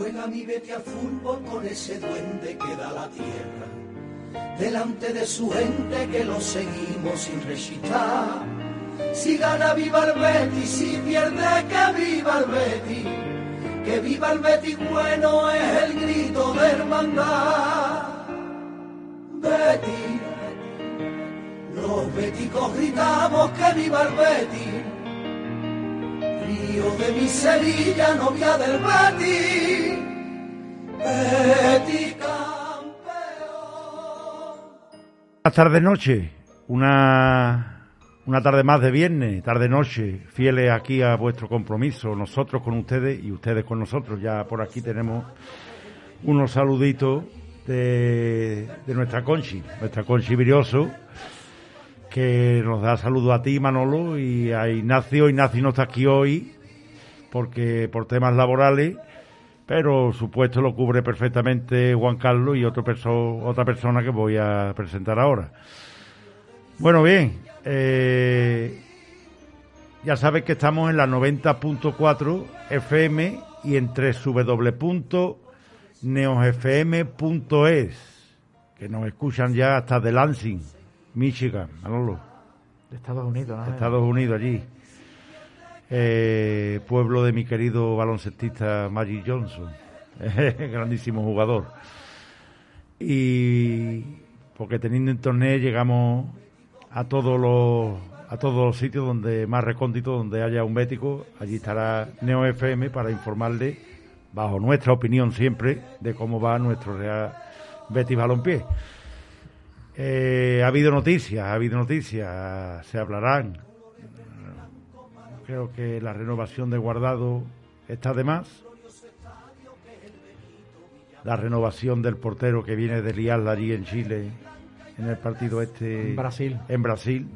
Juega mi vete al fútbol con ese duende que da la tierra. Delante de su gente que lo seguimos sin resistar. Si gana viva el Betis, si pierde que viva el Betis. Que viva el Betis bueno es el grito de hermandad. Betis, los beticos gritamos que viva el Betis. Río de mi Sevilla, novia del Betis. Betis campeón. Buenas tardes noche, una, una tarde más de viernes, tarde noche, fieles aquí a vuestro compromiso, nosotros con ustedes y ustedes con nosotros. Ya por aquí tenemos unos saluditos de, de nuestra Conchi, nuestra Conchi Virioso, que nos da saludo a ti Manolo y a Ignacio. Ignacio no está aquí hoy porque por temas laborales pero su puesto lo cubre perfectamente Juan Carlos y otro perso otra persona que voy a presentar ahora. Bueno, bien, eh, ya sabes que estamos en la 90.4 FM y en www.neosfm.es, que nos escuchan ya hasta de Lansing, Michigan, Manolo. De Estados Unidos, ¿no? Estados Unidos allí eh, pueblo de mi querido baloncestista Magic Johnson, grandísimo jugador. Y porque teniendo internet llegamos a todos los a todos los sitios donde más recóndito, donde haya un bético, allí estará Neo FM para informarle, bajo nuestra opinión siempre, de cómo va nuestro Real Betis Balompié. Eh, ha habido noticias, ha habido noticias, se hablarán, Creo que la renovación de Guardado está de más. La renovación del portero que viene de liarla allí en Chile, en el partido este. En Brasil. En Brasil,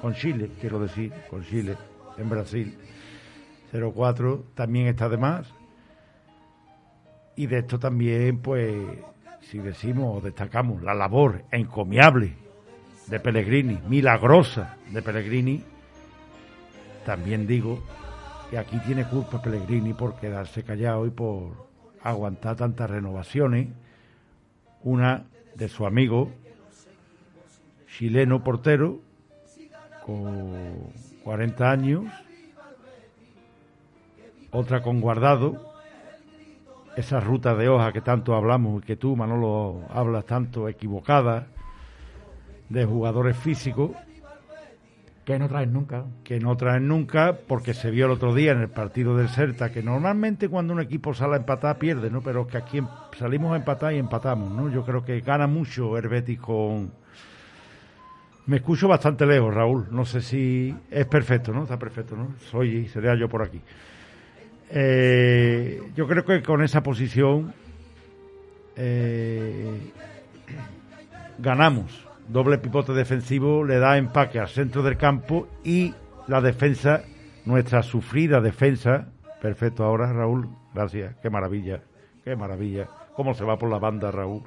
con Chile, quiero decir, con Chile, en Brasil. 0-4 también está de más. Y de esto también, pues, si decimos o destacamos la labor encomiable de Pellegrini, milagrosa de Pellegrini, también digo que aquí tiene culpa Pellegrini por quedarse callado y por aguantar tantas renovaciones. Una de su amigo chileno portero con 40 años, otra con guardado, esa ruta de hoja que tanto hablamos y que tú, Manolo, hablas tanto equivocada, de jugadores físicos, que no traen nunca. Que no traen nunca, porque se vio el otro día en el partido del Celta, que normalmente cuando un equipo sale a empatar pierde, ¿no? Pero que aquí em, salimos a empatar y empatamos, ¿no? Yo creo que gana mucho el con... Me escucho bastante lejos, Raúl. No sé si es perfecto, ¿no? Está perfecto, ¿no? Soy, sería yo por aquí. Eh, yo creo que con esa posición eh, ganamos doble pivote defensivo le da empaque al centro del campo y la defensa, nuestra sufrida defensa, perfecto ahora Raúl, gracias, qué maravilla, qué maravilla, cómo se va por la banda Raúl.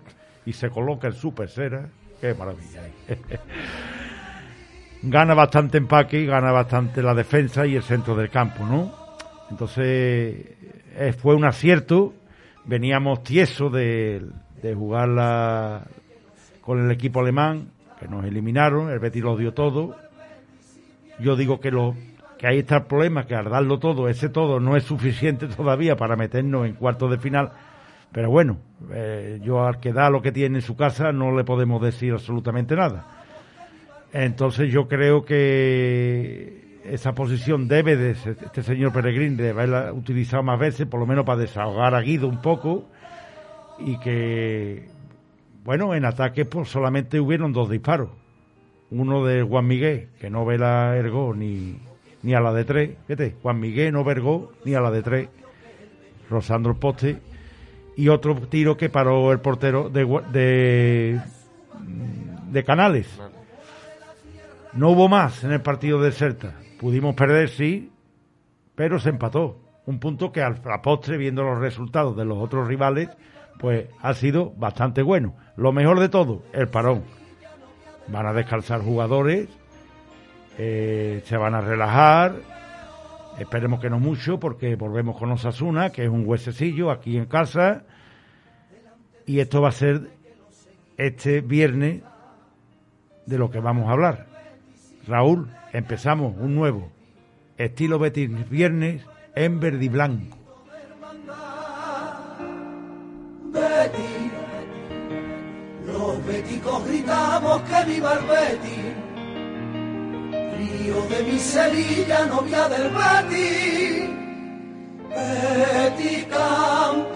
Y se coloca en su pecera, qué maravilla. gana bastante empaque gana bastante la defensa y el centro del campo, ¿no? Entonces eh, fue un acierto, veníamos tiesos de, de jugar la, con el equipo alemán, nos eliminaron, el Betis lo dio todo. Yo digo que lo que ahí está el problema, que al darlo todo, ese todo no es suficiente todavía para meternos en cuartos de final. Pero bueno, eh, yo al que da lo que tiene en su casa no le podemos decir absolutamente nada. Entonces yo creo que esa posición debe de este señor Peregrín de haberla utilizado más veces, por lo menos para desahogar a Guido un poco y que bueno, en ataque pues solamente hubieron dos disparos. Uno de Juan Miguel, que no ve la ergo ni, ni a la de tres. Juan Miguel no vergó ni a la de tres, rozando el poste. Y otro tiro que paró el portero de, de, Canales. No hubo más en el partido de Celta. Pudimos perder, sí, pero se empató. Un punto que al- a postre, viendo los resultados de los otros rivales, pues ha sido bastante bueno. Lo mejor de todo, el parón. Van a descansar jugadores, eh, se van a relajar, esperemos que no mucho, porque volvemos con Osasuna, que es un huesecillo aquí en casa, y esto va a ser este viernes de lo que vamos a hablar. Raúl, empezamos un nuevo estilo Betis viernes en verde y blanco. Béticos gritamos que viva el. Río de mi Sevilla, novia del Betty. Betty campeón.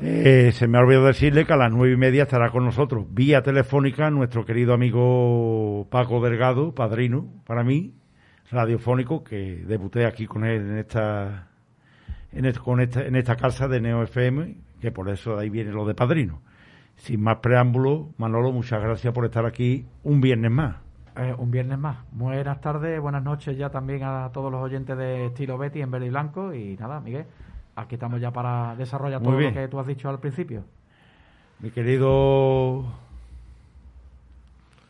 Eh, se me ha olvidado decirle que a las nueve y media estará con nosotros, vía telefónica, nuestro querido amigo Paco Delgado, padrino para mí, radiofónico, que debuté aquí con él en esta, esta, en esta casa de Neo FM, que por eso de ahí viene lo de padrino. Sin más preámbulo, Manolo, muchas gracias por estar aquí un viernes más. Eh, un viernes más. Buenas tardes, buenas noches ya también a todos los oyentes de Estilo Betty en verde y blanco. Y nada, Miguel, aquí estamos ya para desarrollar Muy todo bien. lo que tú has dicho al principio. Mi querido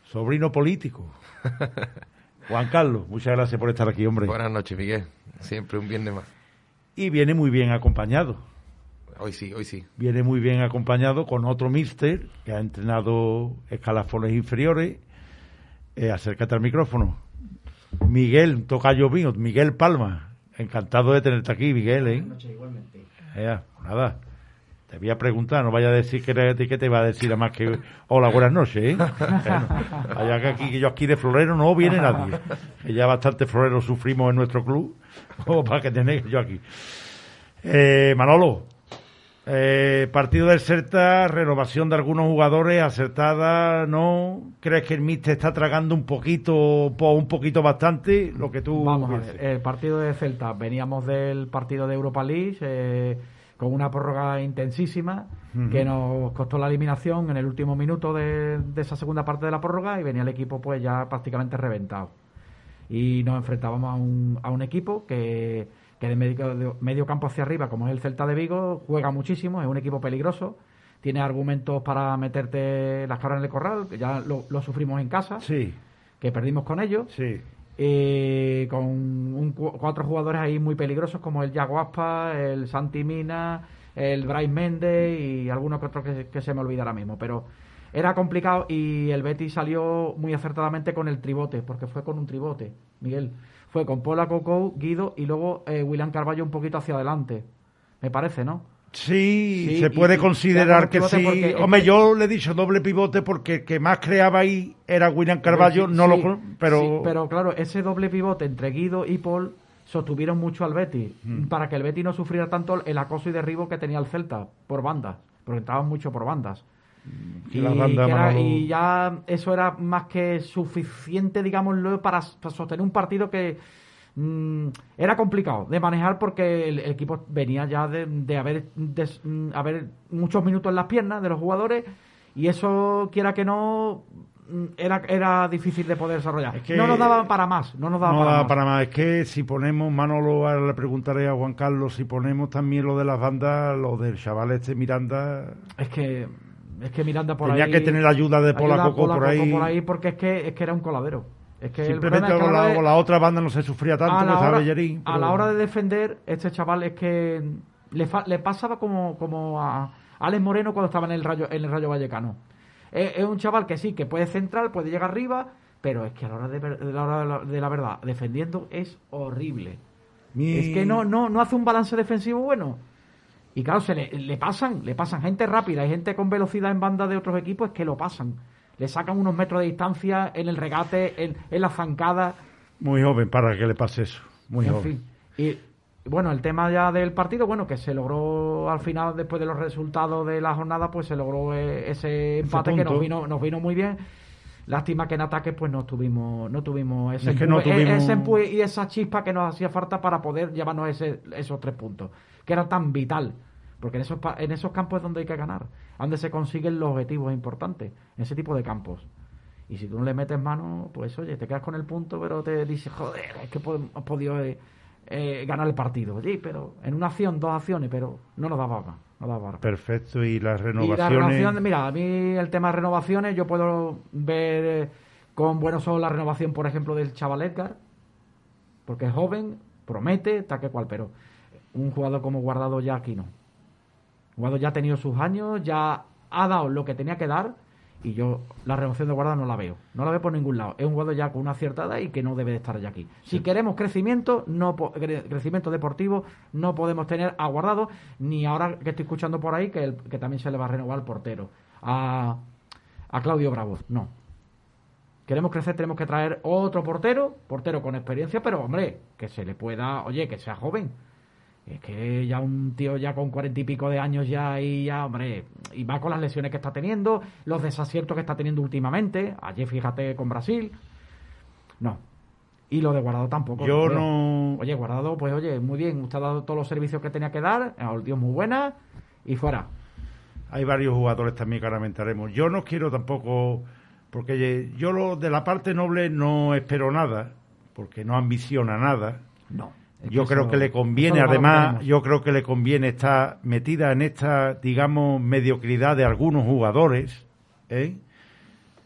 sobrino político, Juan Carlos, muchas gracias por estar aquí, hombre. Buenas noches, Miguel. Siempre un viernes más. Y viene muy bien acompañado. Hoy sí, hoy sí. viene muy bien acompañado con otro míster que ha entrenado escalafones inferiores. Eh, acércate al micrófono. Miguel Tocayo mío, Miguel Palma. Encantado de tenerte aquí, Miguel. ¿eh? Eh, pues nada. Te voy a preguntar, no vaya a decir que, era- que te va a decir a más que hola, buenas noches. ¿eh? Bueno, vaya que aquí que yo aquí de florero no viene nadie. Que ya bastante florero sufrimos en nuestro club, como para que tenéis yo aquí. Eh, Manolo, eh, partido del Celta, renovación de algunos jugadores, acertada, ¿no? ¿Crees que el míster está tragando un poquito, po- un poquito bastante? Lo que tú Vamos a ver, el partido de Celta, veníamos del partido de Europa League eh, con una prórroga intensísima que nos costó la eliminación en el último minuto de, de esa segunda parte de la prórroga y venía el equipo pues ya prácticamente reventado. Y nos enfrentábamos a un, a un equipo que, que de medio, medio campo hacia arriba, como es el Celta de Vigo, juega muchísimo, es un equipo peligroso, tiene argumentos para meterte las caras en el corral, que ya lo, lo sufrimos en casa, Sí, que perdimos con ellos sí. eh, con un cu- cuatro jugadores ahí muy peligrosos como el Yaguaspa, el Santi Mina, el Bryce Méndez y alguno que otro que, que se me olvida ahora mismo. Pero era complicado y el Betis salió muy acertadamente con el tribote, porque fue con un tribote, Miguel. Fue con Pola Coco, Guido y luego eh, William Carballo un poquito hacia adelante. Me parece, ¿no? Sí, Sí, se puede y- considerar que sí. Hombre, yo le he dicho doble pivote porque el que más creaba ahí era William Carballo, Sí, no sí, lo pero, sí, pero claro, ese doble pivote entre Guido y Paul sostuvieron mucho al Betis Mm. para que el Betis no sufriera tanto el acoso y derribo que tenía el Celta por bandas, porque entraban mucho por bandas. Y era- ya eso era más que suficiente, digámoslo, para, para sostener un partido que mm, era complicado de manejar porque el, el equipo venía ya de, de haber, des- mm, haber muchos minutos en las piernas de los jugadores y eso, quiera que no, mm, era, era difícil de poder desarrollar. Es que- no nos daba para más, no nos daba no para, da más. para más. Es que si ponemos, Manolo, ahora le preguntaré a Juan Carlos, si ponemos también lo de las bandas, lo del chaval este Miranda, Es que, es que Miranda por tenía ahí... que tener la ayuda de Pola ayuda Coco Pola por Coco ahí. porque es que, es que era un coladero. Es que el Simplemente es que con la la, de- con la otra banda no se sufría tanto, a la, hora, Bellerín, a pero- la hora de defender, este chaval es que le, fa- le pasaba como, como a Alex Moreno cuando estaba en el Rayo, en el Rayo Vallecano. Es, es un chaval que sí, que puede centrar, puede llegar arriba, pero es que a la hora de, de la, hora de la- de la verdad, defendiendo es horrible. Mi- Es que no, no, no hace un balance defensivo bueno. Y claro, se le, le pasan, le pasan gente rápida y gente con velocidad en banda de otros equipos, es que lo pasan. Le sacan unos metros de distancia en el regate, en, en la zancada. Muy joven para que le pase eso. Muy en joven. fin. Y bueno, el tema ya del partido, bueno, que se logró al final, después de los resultados de la jornada, pues se logró eh, ese empate que nos vino, nos vino muy bien. Lástima que en ataque pues no tuvimos no tuvimos ese, Es que no empuje- tuvimos- ese empuje y esa chispa que nos hacía falta para poder llevarnos ese, esos tres puntos, que era tan vital. Porque en esos, en esos campos es donde hay que ganar, donde se consiguen los objetivos importantes, en ese tipo de campos. Y si tú no le metes mano, pues oye, te quedas con el punto, pero te dices, joder, es que hemos podido eh, eh, ganar el partido. Sí, pero en una acción, dos acciones, pero no nos daba más. No daba más. Perfecto, y las Y la renovaciones. renovación, mira, a mí el tema de renovaciones, yo puedo ver eh, con buenos ojos la renovación, por ejemplo, del chaval Edgar, porque es joven, promete, tal que cual, pero un jugador como Guardado ya aquí no. Guardado ya ha tenido sus años, ya ha dado lo que tenía que dar, y yo la renovación de Guardado no la veo. No la veo por ningún lado. Es un jugador ya con una cierta edad y que no debe de estar ya aquí. Si queremos crecimiento, no crecimiento deportivo, no podemos tener a Guardado, ni ahora que estoy escuchando por ahí que, el- que también se le va a renovar el portero. A, a Claudio Bravo, no. Queremos crecer, tenemos que traer otro portero, portero con experiencia, pero hombre, que se le pueda, oye, que sea joven. Es que ya un tío ya con cuarenta y pico de años ya y ya, hombre, y va con las lesiones que está teniendo, los desaciertos que está teniendo últimamente. Ayer fíjate con Brasil. No. Y lo de Guardado tampoco. Yo veo. no. Oye, Guardado, pues oye, muy bien, usted ha dado todos los servicios que tenía que dar, es muy buena y fuera. Hay varios jugadores también que ahora mentaremos. Yo no quiero tampoco, porque yo lo de la parte noble no espero nada, porque no ambiciona nada. No. Yo creo que le conviene, además, yo creo que le conviene estar metida en esta, digamos, mediocridad de algunos jugadores, ¿eh?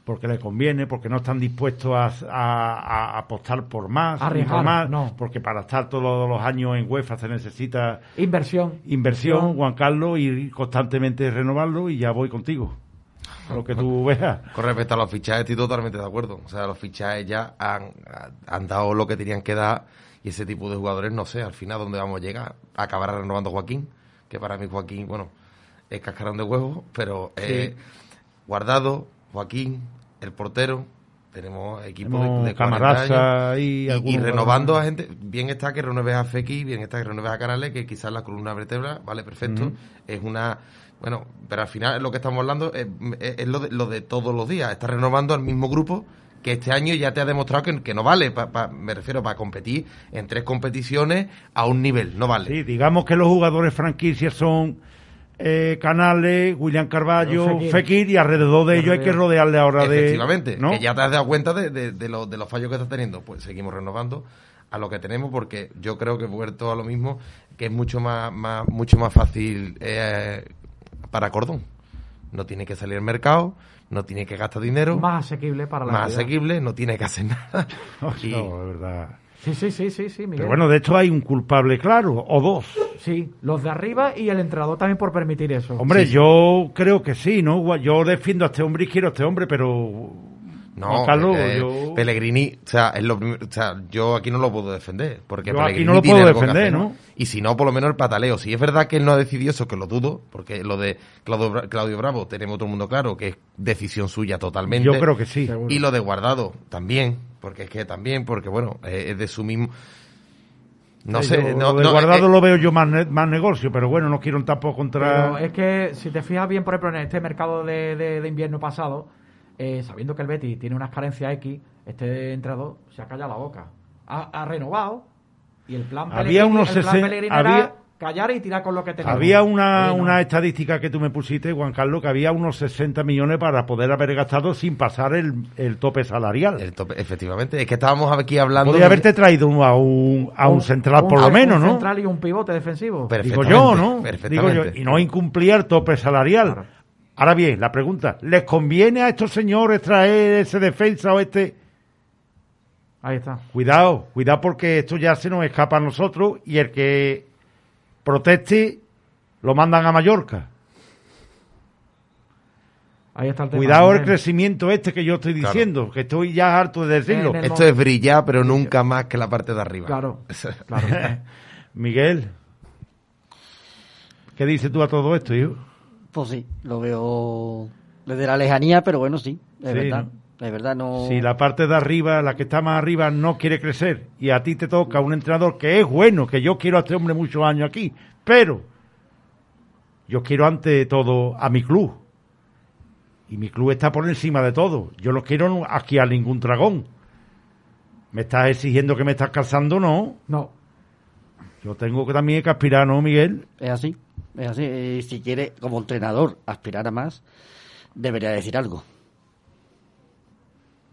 porque le conviene, porque no están dispuestos a, a- a apostar por más, Arriesgar, por más, no. porque para estar todos los años en UEFA se necesita Inversión. inversión, Juan Carlos, y constantemente renovarlo y ya voy contigo. Lo que tú veas. Con respecto a los fichajes, estoy totalmente de acuerdo. O sea, los fichajes ya han, han dado lo que tenían que dar y ese tipo de jugadores, no sé, al final, ¿dónde vamos a llegar? Acabará renovando Joaquín, que para mí Joaquín, bueno, es cascarón de huevo, pero eh, guardado, Joaquín, el portero, tenemos equipo de, de 40 Camarasa años. y y, algunos y renovando a gente, bien está que renueves a Fekir, bien está que renueves a Canales, que quizás la columna vertebral, vale, perfecto, es una... Bueno, pero al final lo que estamos hablando es, es- es lo, de, lo de todos los días, estás renovando al mismo grupo que este año ya te ha demostrado que, que no vale, pa- pa- me refiero para competir en tres competiciones a un nivel, no vale. Sí, digamos que los jugadores franquicias son eh, Canales, William Carballo, Fekir. Fekir. y alrededor de ellos hay que rodearle ahora de... Efectivamente, ¿no? que ya te has dado cuenta de, de- de los, de los fallos que estás teniendo. Pues seguimos renovando a lo que tenemos porque yo creo que he vuelto a lo mismo, que es mucho más, más mucho más fácil eh, para Cordón. No tiene que salir al mercado, no tiene que gastar dinero, más, Más asequible para la entidad. asequible, no tiene que hacer nada. Y- No, de verdad. Sí, sí, sí, sí, sí, Miguel. Pero bueno, de hecho hay un culpable claro, o dos. Sí, los de arriba y el entrenador también por permitir eso. Hombre, yo creo que sí, ¿no? Yo defiendo a este hombre y quiero a este hombre, pero... No, Juan Carlos, eh, yo... Pellegrini, o sea, es lo primero- o sea, yo aquí no lo puedo defender, porque Yo aquí Pellegrini no lo tiene puedo defender, hacer, ¿no? Y si no, por lo menos el pataleo. Si es verdad que él no ha decidido eso, que lo dudo, porque lo de Claudio, Bra- Claudio Bravo tenemos todo el mundo claro que es decisión suya totalmente. Yo creo que sí. Seguro. Y lo de Guardado también, porque es que también, porque bueno, eh, es de su mismo... No Sí, sé, yo no, lo de no, guardado eh, lo veo yo más, ne- más negocio, pero bueno, no quiero tampoco contra... Pero es que si te fijas bien, por ejemplo, en este mercado de, de- de invierno pasado, eh, sabiendo que el Betis tiene unas carencias X, este entrenador se ha callado la boca. Ha, ha renovado y el plan Había Pellegrini- unos el plan Pellegrini había- era callar y tirar con lo que tenemos. Había una, Oye, no. una estadística que tú me pusiste, Juan Carlos, que había unos 60 millones para poder haber gastado sin pasar el, el tope salarial. el tope- efectivamente, es que estábamos aquí hablando... Podría de- haberte traído a un, a un central, por un- lo menos, un ¿no? central y un pivote defensivo. Digo yo, ¿no? Digo yo, y no incumplía el tope salarial. Claro. Ahora bien, la pregunta, ¿les conviene a estos señores traer ese defensa o este? Ahí está. Cuidado, cuidado porque esto ya se nos escapa a nosotros y el que proteste lo mandan a Mallorca. Ahí está el tema. Cuidado el crecimiento este que yo estoy Claro. diciendo, que estoy ya harto de decirlo. Esto es brillar, pero nunca más que la parte de arriba. Claro, claro. Miguel, ¿qué dices tú a todo esto, hijo? Pues sí, lo veo desde la lejanía, pero bueno, sí, es Sí, verdad. ¿no? Es verdad, no. Si la parte de arriba, la que está más arriba, no quiere crecer y a ti te toca un entrenador que es bueno, que yo quiero a este hombre muchos años aquí, pero yo quiero ante todo a mi club. Y mi club está por encima de todo. Yo no quiero aquí a ningún dragón. ¿Me estás exigiendo que me estás calzando? No. No. Yo tengo que también que aspirar, ¿no, Miguel? Es así, Y si quiere, como entrenador, aspirar a más, debería decir algo.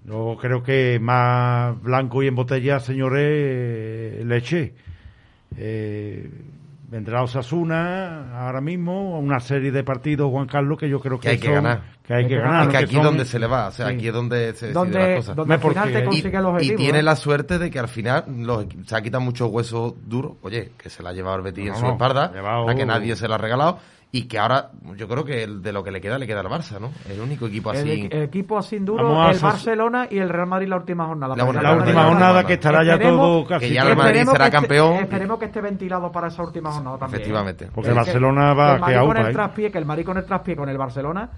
Yo creo que más blanco y en botella, señores, eh, leche. Eh, vendrá Osasuna ahora mismo, una serie de partidos, Juan Carlos, que yo creo que, Que hay que son- ganar. Que hay que ganar. Es que aquí son- donde se le va, o sea, Sí. aquí es donde se Donde, las cosas. donde al final te y- consigue el Y tiene ¿eh? la suerte de que al final los se ha quitado muchos huesos duros. Oye, que se la ha llevado el Betis No, en su no, espalda, llevado- a que nadie se la ha regalado. Y que ahora, yo creo que el- de lo que le queda, le queda al Barça, ¿no? El único equipo así. el equipo así duro, el Barcelona y el Real Madrid la última jornada. La- última jornada que estará ya todo casi. que ya el Madrid Esperemos será que esté- campeón. esperemos que esté ventilado para esa última jornada también. ¿eh? Efectivamente. Porque el Barcelona va el que Madrid con el ¿eh? traspié, que el Madrid con el traspié con el Barcelona,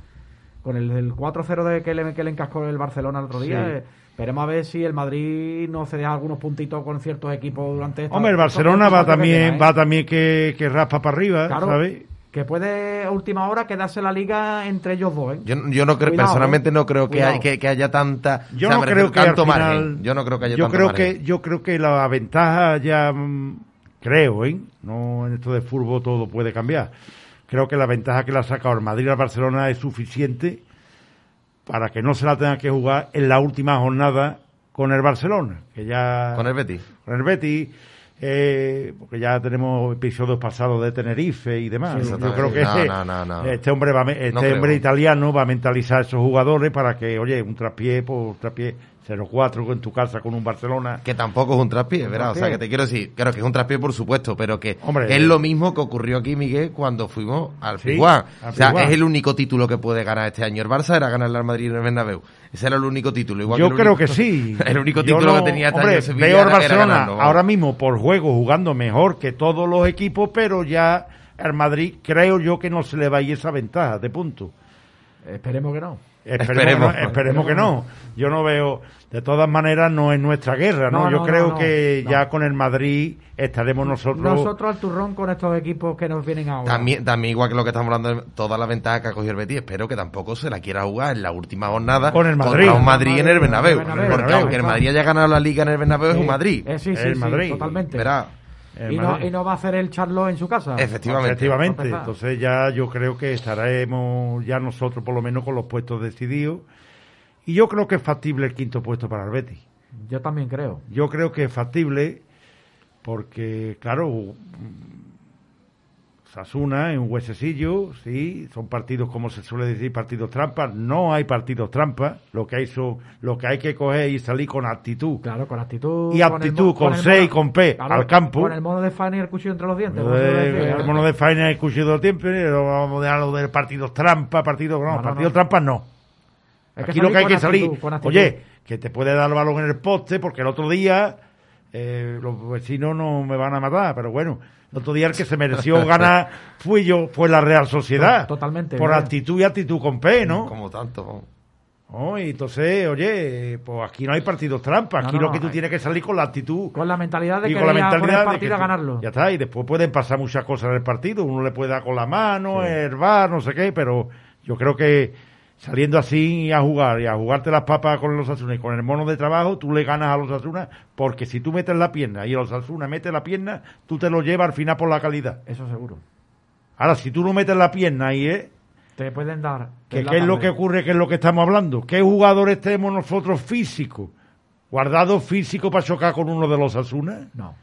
con el, el 4-0 de que le, que le encascó el Barcelona el otro día. Sí. eh, esperemos a ver si el Madrid no se deja algunos puntitos con ciertos equipos durante esta Hombre, el Barcelona va también, ¿eh? va también que, que raspa para arriba, Claro, ¿sabes? Que puede a última hora quedarse la liga entre ellos dos, ¿eh? Yo, yo no creo, Cuidado, personalmente ¿eh? no creo que, hay, que, que haya tanta. Yo o sea, no creo que tanto final, margen. Yo no creo que haya yo tanto creo margen. que yo creo que la ventaja ya mm, creo, ¿eh? No en esto de fútbol todo puede cambiar. Creo que la ventaja que le ha sacado el Madrid al Barcelona es suficiente para que no se la tenga que jugar en la última jornada con el Barcelona, que ya Con el Betis. con el Betis, eh, porque ya tenemos episodios pasados de Tenerife y demás. Sí, Yo creo que No, este, no, no, no. este hombre va, este hombre italiano va a mentalizar a esos jugadores para que, oye, un traspié por traspié 0-4 en tu casa con un Barcelona. Que tampoco es un traspié, ¿verdad? O sea, que te quiero decir, claro que es un traspié, por supuesto, pero que Hombre, es eh, lo mismo que ocurrió aquí, Miguel, cuando fuimos al Sí, Piguán. O sea, Piguán. es el único título que puede ganar este año. El Barça era ganarle al Madrid en el Bernabéu. Ese era el único título. Igual Yo que creo único- que sí. el único Yo título no- que tenía hombre, Sevilla Veo al era- era Barcelona ganarlo, vamos. ahora mismo por juego jugando mejor que todos los equipos, pero ya al Madrid creo yo que no se le va a ir esa ventaja de punto. Esperemos que no. Esperemos, Esperemos. que no, esperemos que no. Yo no veo, de todas maneras, no es nuestra guerra, ¿no? No, Yo no, creo que no. ya con el Madrid estaremos nosotros. Nosotros al turrón con estos equipos que nos vienen ahora. También, también igual que lo que estamos hablando, de toda la ventaja que ha cogido el Betis, espero que tampoco se la quiera jugar en la última jornada Con el Madrid. contra un Madrid en el Bernabéu. Con el Bernabéu, Porque Bernabéu, aunque el. Madrid haya ganado la Liga en el Bernabéu, es un Madrid. Eh, sí, sí, El sí, Madrid. totalmente. Verá, y, no, y no va a hacer el charlo en su casa. efectivamente. Efectivamente. Entonces ya yo creo que estaremos ya nosotros por lo menos con los puestos decididos. Y yo creo que es factible el quinto puesto para el Betis. Yo también creo. Yo creo que es factible porque, claro, Sasuna en un huesecillo, sí, son partidos, como se suele decir, partidos trampas. No hay partidos trampas. Lo que hay, son, lo que, hay que coger y salir con actitud. Claro, con actitud. Y el mo- con el C y mono- con P, al campo. Con el mono de Fanny y el cuchillo entre los dientes. Lo como se de- decía. el mono de el tiempo, pero vamos a dejar lo de partidos trampa, partidos, no, No, no, partidos no. trampas no. Hay Aquí lo que hay que salir, actitud, actitud. oye, que te puede dar el balón en el poste, porque el otro día eh, los vecinos no me van a matar, pero bueno, el otro día el que se mereció ganar fui yo, fue la Real Sociedad. To- totalmente, Por actitud y actitud con P, ¿no? Como tanto. Oh, y entonces, oye, pues aquí no hay partidos trampa, aquí no, lo que tú hay- tienes que salir con la actitud Con la mentalidad de y que con la mentalidad el de partido que tú- ganarlo. Ya está, y después pueden pasar muchas cosas en el partido. Uno le puede dar con la mano, el bar, no sé qué, pero yo creo que saliendo así a jugar y a jugarte las papas con los Asuna y con el mono de trabajo, tú le ganas a los Asuna, porque si tú metes la pierna y los Asuna mete la pierna, tú te lo llevas al final por la calidad. Eso seguro. Ahora, si tú no metes la pierna ahí, ¿eh? Te pueden dar. ¿Qué, en la qué es lo que ocurre? ¿Qué es lo que estamos hablando? ¿Qué jugadores tenemos nosotros físicos? ¿Guardados físicos para chocar con uno de los Asuna? No.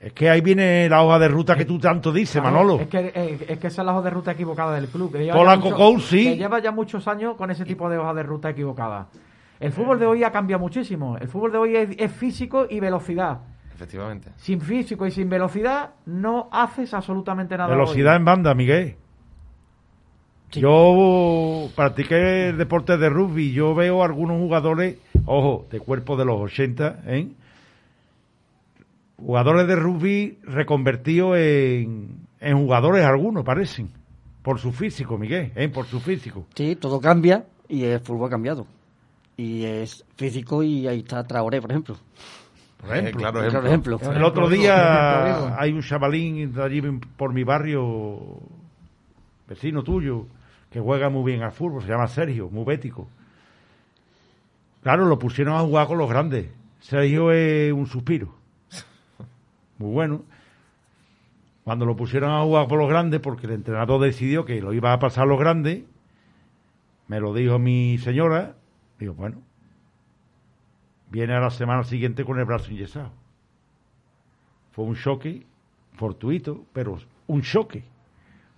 Es que ahí viene la hoja de ruta que tú tanto dices, Claro, Manolo. Es que, eh, es que esa es la hoja de ruta equivocada del club. Que Cocou, sí. que lleva ya muchos años con ese tipo de hoja de ruta equivocada. El fútbol de hoy ha cambiado muchísimo. El fútbol de hoy es, es físico y velocidad. Efectivamente. Sin físico y sin velocidad no haces absolutamente nada. Velocidad hoy. en banda, Miguel. Sí. Yo practiqué el deporte de rugby. Yo veo algunos jugadores, ojo, de cuerpo de los 80, ¿eh? Jugadores de rugby reconvertidos en, en jugadores algunos, parecen. Por su físico, Miguel, ¿eh? Por su físico. Sí, todo cambia y el fútbol ha cambiado. Y es físico y ahí está Traoré, por ejemplo. Por ejemplo. Eh, claro, ejemplo. El otro día hay un chavalín de allí por mi barrio, vecino tuyo, que juega muy bien al fútbol, se llama Sergio, muy bético. Claro, lo pusieron a jugar con los grandes. Sergio es un suspiro. Muy bueno. Cuando lo pusieron a jugar por los grandes, porque el entrenador decidió que lo iba a pasar a los grandes, me lo dijo mi señora, digo, bueno, viene a la semana siguiente con el brazo inyesado. Fue un choque fortuito, pero un choque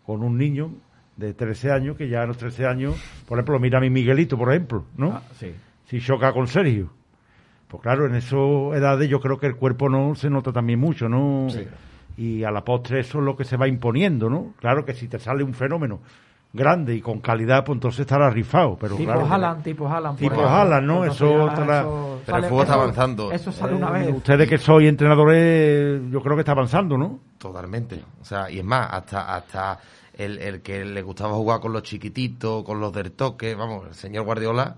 con un niño de 13 años, que ya a los 13 años, por ejemplo, mira a mi Miguelito, por ejemplo, ¿no? Ah, sí. Si choca con Sergio. Pues claro, en esa edades yo creo que el cuerpo no se nota también mucho, ¿no? Y a la postre eso es lo que se va imponiendo, ¿no? Claro que si te sale un fenómeno grande y con calidad, pues entonces estará rifado. Pero tipo claro, Haaland, tipo Haaland. Tipo. Haaland, ¿no? Eso estará- eso Pero el fútbol está avanzando. Eso sale una vez. ustedes que sois entrenadores, yo creo que está avanzando, ¿no? Totalmente. O sea, y es más, hasta hasta el, el que le gustaba jugar con los chiquititos, con los del toque, vamos, el señor Guardiola,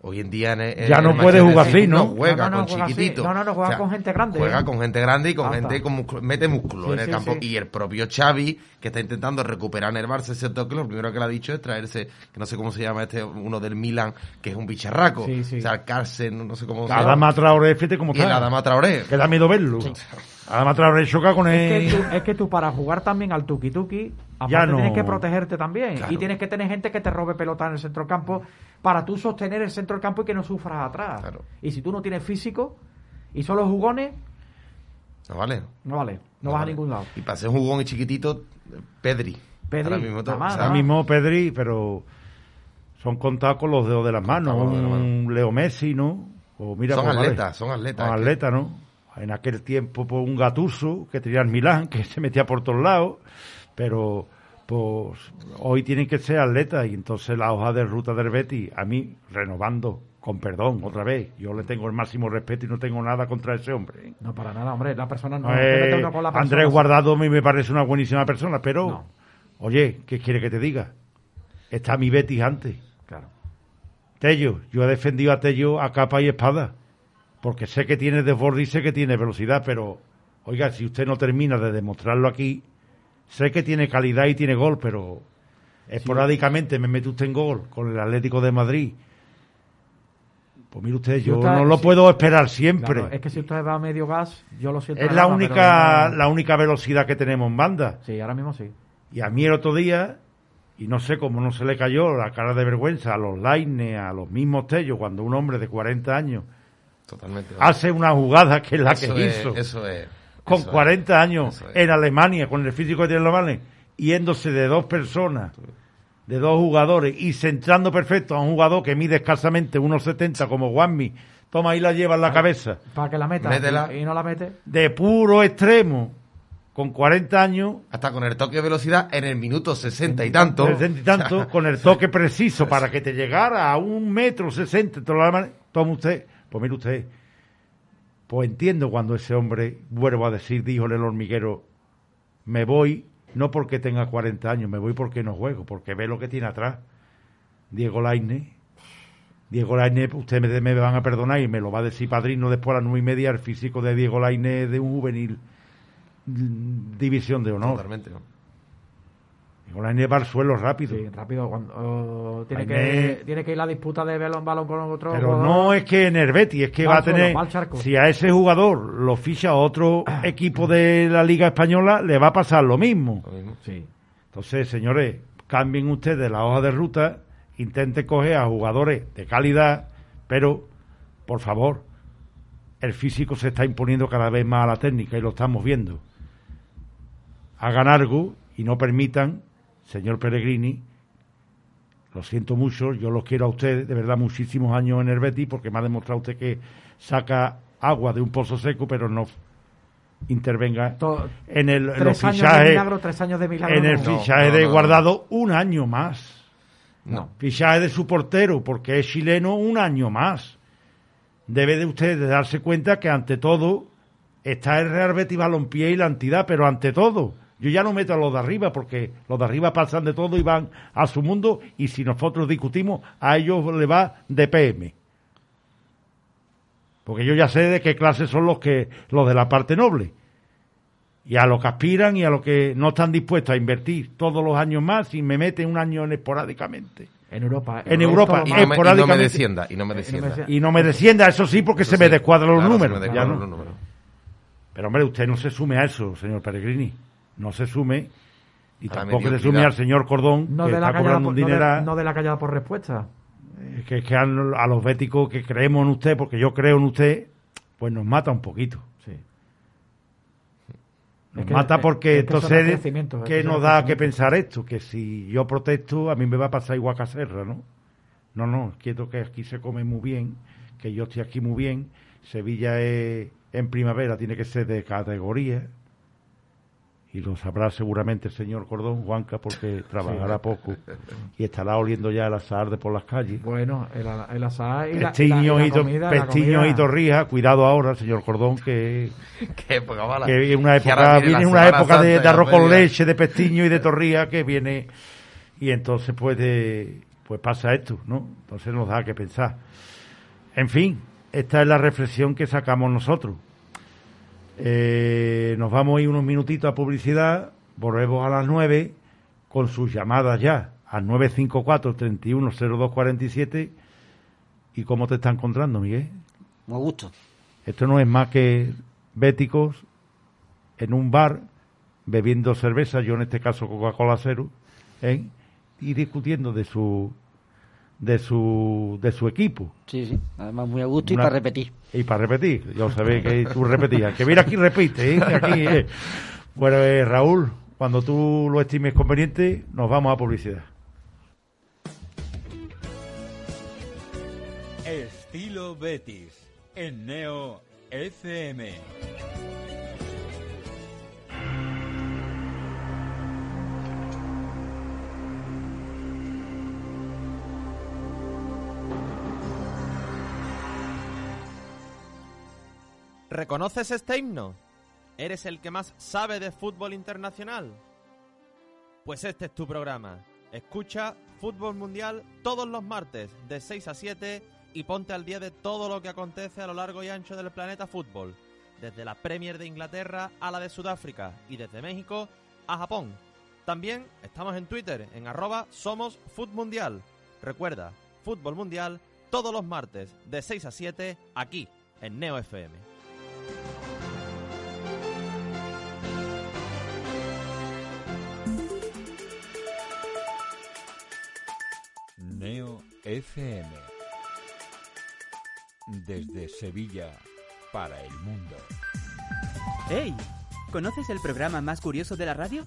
hoy en día en el- Ya no puede jugar así, ¿no? juega No, no, no, con juega chiquititos. No, no, no, juega con gente grande, Juega ¿eh? con gente grande y con Ah, gente está. con músculo, mete músculo Sí, en el sí, campo. sí. Y el propio Xavi, que está intentando recuperar en el Barça ese toque, lo primero que le ha dicho es traerse, que no sé cómo se llama este, uno del Milan, que es un bicharraco. Sí, sí. O sea, Carsen, no sé cómo se llama. Adama Traoré, fíjate cómo Y el está. Adama Traoré. Que da miedo verlo. Adama Traoré choca con Es él. que, tú, es que tú para jugar también al tuki tuki, aparte Ya no. tienes que protegerte también. Claro. Y tienes que tener gente que te robe pelota en el centro del campo para tú sostener el centro del campo y que no sufras atrás. Claro. Y si tú no tienes físico y solo jugones, No vale. no vale, no, vas vale. a ningún lado. Y para ser un jugón y chiquitito, Pedri. Pedri, Ahora mismo, o sea, Ahora mismo Pedri, pero son contados con los dedos de las manos. Un Leo Messi, ¿no? O mira, Son pues, vale. atletas, son atletas. Son es que- atletas, ¿no? En aquel tiempo, pues un Gatuso que tenía el Milán, que se metía por todos lados, pero pues hoy tienen que ser atletas y entonces la hoja de ruta del Betis, a mí, renovando, con perdón, otra vez, yo le tengo el máximo respeto y no tengo nada contra ese hombre. ¿eh? No, para nada, hombre. La persona no. Eh, con la persona. Andrés Guardado a mí me parece una buenísima persona, pero, No. oye, ¿qué quiere que te diga? Está mi Betis antes. Claro. Tello, yo he defendido a Tello a capa y espada, porque sé que tiene desborde y sé que tiene velocidad, pero, oiga, si usted no termina de demostrarlo aquí, sé que tiene calidad y tiene gol, pero esporádicamente me mete usted en gol con el Atlético de Madrid. Pues mire usted, Si yo usted- no lo si- puedo esperar siempre. Claro, es que si usted va a medio gas, yo lo siento. es la única, pero la única velocidad que tenemos en banda. Sí, ahora mismo sí. Y a mí el otro día, y no sé cómo no se le cayó la cara de vergüenza a los Laine, a los mismos Tellos, cuando un hombre de 40 años Totalmente. hace una jugada que es la Eso que es- hizo, Eso es. con eso es. 40 años es. en Alemania, con el físico los alemanes, yéndose de dos personas, de dos jugadores, y centrando perfecto a un jugador que mide escasamente 1,70 como Juanmi, toma ahí la lleva en la cabeza, Para que la meta Métela. y, no la mete. de puro extremo, con 40 años, Hasta con el toque de velocidad en el minuto sesenta y tanto. sesenta y tanto, con el toque preciso para que te llegara a un metro sesenta. toda la mano. Toma usted, pues mire usted, pues entiendo cuando ese hombre, vuelvo a decir, díjole el hormiguero, me voy no porque tenga 40 años, me voy porque no juego, porque ve lo que tiene atrás. Diego Laine. Diego Laine, ustedes me, me van a perdonar y me lo va a decir padrino después a las nueve y media, el físico de Diego Laine de un juvenil mm, división de honor. Totalmente. Diego Laine va al suelo rápido. Sí, rápido. Cuando, tiene, que, me- tiene que ir la disputa de balón, balón con otro. Pero jugador. no es que Betis, es que Va a tener. suelo, va al charco. Si a ese jugador lo ficha otro equipo de la Liga Española, le va a pasar lo mismo. Lo mismo. Sí. Entonces, señores, cambien ustedes la hoja de ruta, intenten coger a jugadores de calidad, pero, por favor, el físico se está imponiendo cada vez más a la técnica y lo estamos viendo. Hagan algo y no permitan, señor Pellegrini, lo siento mucho, yo los quiero a usted, de verdad, muchísimos años en el Betis, porque me ha demostrado usted que saca agua de un pozo seco, pero no intervenga en, el, en los de milagro, tres años de milagro. en el no. Fichaje no, de no, no. Guardado un año más. No. Fichaje de su portero, porque es chileno, un año más. Debe de usted de darse cuenta que ante todo está el Real Betis Balompié y la entidad, pero ante todo, yo ya no meto a los de arriba, porque los de arriba pasan de todo y van a su mundo, y si nosotros discutimos, a ellos le va de PM. Porque yo ya sé de qué clase son los que los de la parte noble. y a lo que aspiran y a lo que no están dispuestos a invertir todos los años más y me meten un año en esporádicamente. En Europa. En Europa, Y no, me, y no me esporádicamente. descienda, y no me descienda. Y no me descienda, eso sí, porque Eso se me sí, claro, se me descuadran los números. Pero hombre, usted no se sume a eso, señor Peregrini. No se sume y tampoco se sume al señor Cordón, No que de, la está callada cobrando por, un no, dineral. no de la callada por respuesta. Eh, que, que a, a los béticos que creemos en usted, porque yo creo en usted, pues nos mata un poquito. Sí. Nos Es que- mata es- porque es que entonces, acontecimientos, es ¿qué que nos da que pensar esto? Que si yo protesto, a mí me va a pasar igual que a Serra, ¿no? No, no, quiero que aquí se come muy bien, que yo estoy aquí muy bien. Sevilla es, en primavera tiene que ser de categoría. Y lo sabrá seguramente el señor Cordón, Juanca, porque trabajará poco y estará oliendo ya el azar de por las calles. Bueno, el, el asado y la, y la- Pestiño y y, la to- comida, Pestiño y Torrijas, cuidado ahora, señor Cordón, que Qué época mala. que es una época, viene una época de, y arroz con leche, de pestiño y de torría que viene y entonces pues de, pues pasa esto, ¿no? Entonces nos da que pensar. En fin, esta es la reflexión que sacamos nosotros. Eh, nos vamos a ir unos minutitos a publicidad, volvemos a las 9 con sus llamadas ya al 954 310247 y cómo te está encontrando, Miguel. Muy gusto. Esto no es más que béticos en un bar bebiendo cerveza, yo en este caso Coca-Cola cero, ¿eh? y discutiendo de su de su de su equipo Sí, sí. Además, muy a gusto Una- y para repetir. y para repetir. Yo sabía que tú repetías. Que mira aquí repite, ¿eh? Aquí, eh. Bueno, eh, Raúl, cuando tú lo estimes conveniente, nos vamos a publicidad. Estilo Betis en Neo FM. ¿Reconoces este himno? ¿Eres el que más sabe de fútbol internacional? Pues este es tu programa. Escucha Fútbol Mundial todos los martes de 6 a 7 y ponte al día de todo lo que acontece a lo largo y ancho del planeta fútbol. Desde la Premier de Inglaterra a la de Sudáfrica y desde México a Japón. También estamos en Twitter en arroba somos Mundial. Recuerda, Fútbol Mundial todos los martes de 6 a 7 aquí en Neo FM. FM. Desde Sevilla para el mundo. ¡Hey! ¿Conoces el programa más curioso de la radio?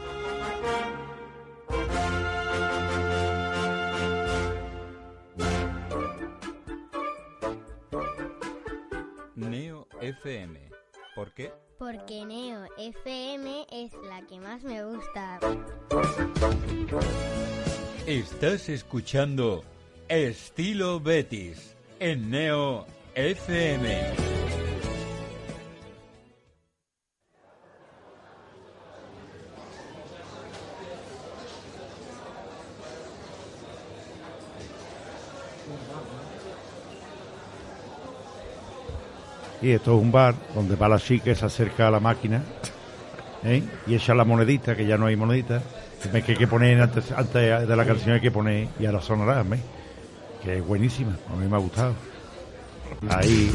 FM. ¿Por qué? Porque Neo FM es la que más me gusta. Estás escuchando Estilo Betis en Neo FM. Y esto es un bar donde va la chica, se acerca a la máquina ¿eh? y echa la monedita, que ya no hay monedita. Que hay que poner antes, antes de la canción hay que poner y ahora sonará, ¿ves? que es buenísima, a mí me ha gustado. Ahí.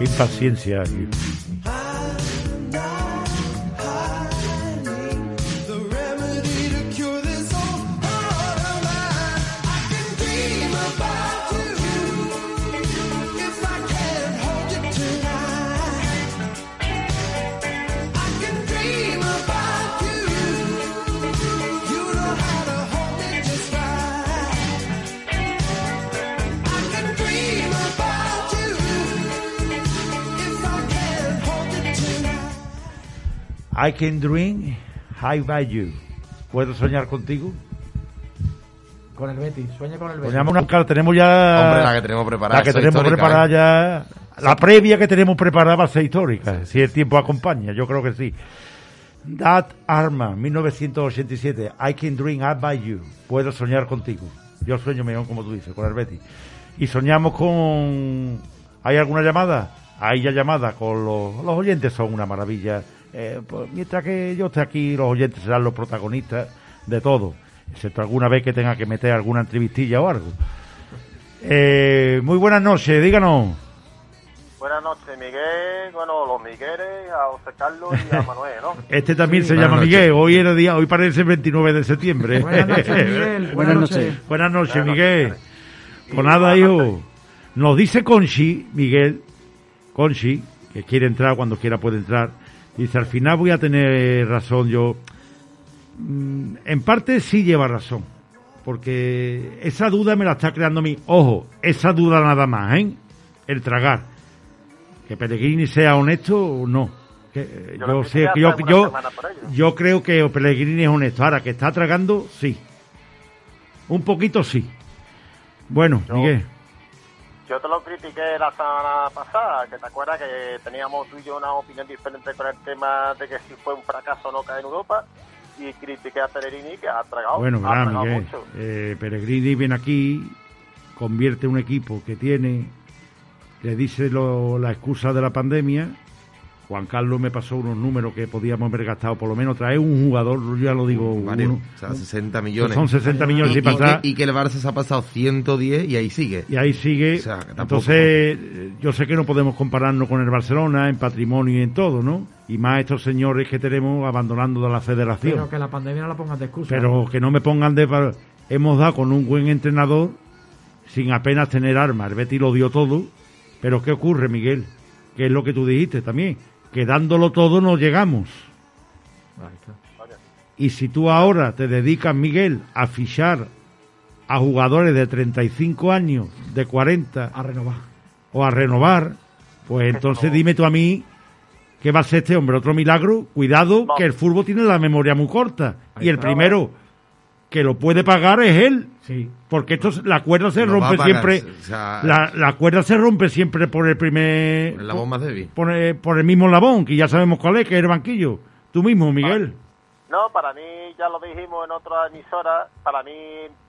Impaciencia. I can dream high by you. ¿Puedo soñar contigo? Con el Betis, sueña con el Betis. Soñamos una tenemos ya. Hombre, la que tenemos preparada. La que tenemos preparada ¿eh? ya. La previa que tenemos preparada va a ser histórica, si el tiempo acompaña, yo creo que sí. That Arma, 1987. I can dream high by you. Puedo soñar contigo. Yo sueño mejor, como tú dices, con el Betis. Y soñamos con. ¿Hay alguna llamada? Hay ya llamada con los, los oyentes, son una maravilla eh, pues, mientras que yo esté aquí, los oyentes serán los protagonistas de todo, excepto alguna vez que tenga que meter alguna entrevistilla o algo. Eh, muy buenas noches, díganos. Buenas noches, Miguel, bueno, los Migueles, a José Carlos y a Manuel, ¿no? Este también se llama Miguel, hoy era día, hoy parece el 29 de septiembre. Buenas noches, Miguel. Buenas, noches. Buenas noches, Miguel. Pues nada, hijo. Nos dice Conchi, Miguel, Conchi, que quiere entrar cuando quiera puede entrar, Dice, al final voy a tener razón yo. Mm, en parte sí lleva razón, porque esa duda me la está creando mí. Ojo, esa duda nada más, ¿eh? El tragar. Que Pellegrini sea honesto o no. Que, yo, sé, que yo, yo, yo creo que Pellegrini es honesto. Ahora, que está tragando, sí. Un poquito sí. Bueno, Miguel yo te lo critiqué la semana pasada, que te acuerdas que teníamos tú y yo una opinión diferente con el tema de que si fue un fracaso o no caer en Europa, y critiqué a Peregrini que ha tragado, bueno, mucho. Eh, Peregrini viene aquí, convierte un equipo que tiene, le dice la excusa de la pandemia Juan Carlos me pasó unos números que podíamos haber gastado, por lo menos traer un jugador, yo ya lo digo, uno, o sea, 60 millones. Son 60 millones y, y, pasar, y, que, el Barça se ha pasado 110 y ahí sigue. Y ahí sigue. Entonces, yo sé que no podemos compararnos con el Barcelona en patrimonio y en todo, ¿no? Y más estos señores que tenemos abandonando de la federación. Pero que la pandemia no la pongan de excusa. Pero que no me pongan de... Hemos dado con un buen entrenador sin apenas tener armas. El Betty lo dio todo. Pero ¿qué ocurre, Miguel? Que es lo que tú dijiste también que dándolo todo no llegamos. Y si tú ahora te dedicas, Miguel, a fichar a jugadores de 35 años, de 40, a renovar. O a renovar, pues entonces dime tú a mí qué va a ser este hombre, otro milagro. Cuidado, que el fútbol tiene la memoria muy corta. y el primero que lo puede pagar es él. Sí. Porque esto, la cuerda se rompe siempre. la, la, cuerda se rompe siempre por el primer. Por la bomba débil. Por, por, el mismo labón, que ya sabemos cuál es, que es el banquillo. Tú mismo, Miguel. No, para mí, ya lo dijimos en otra emisora, para mí,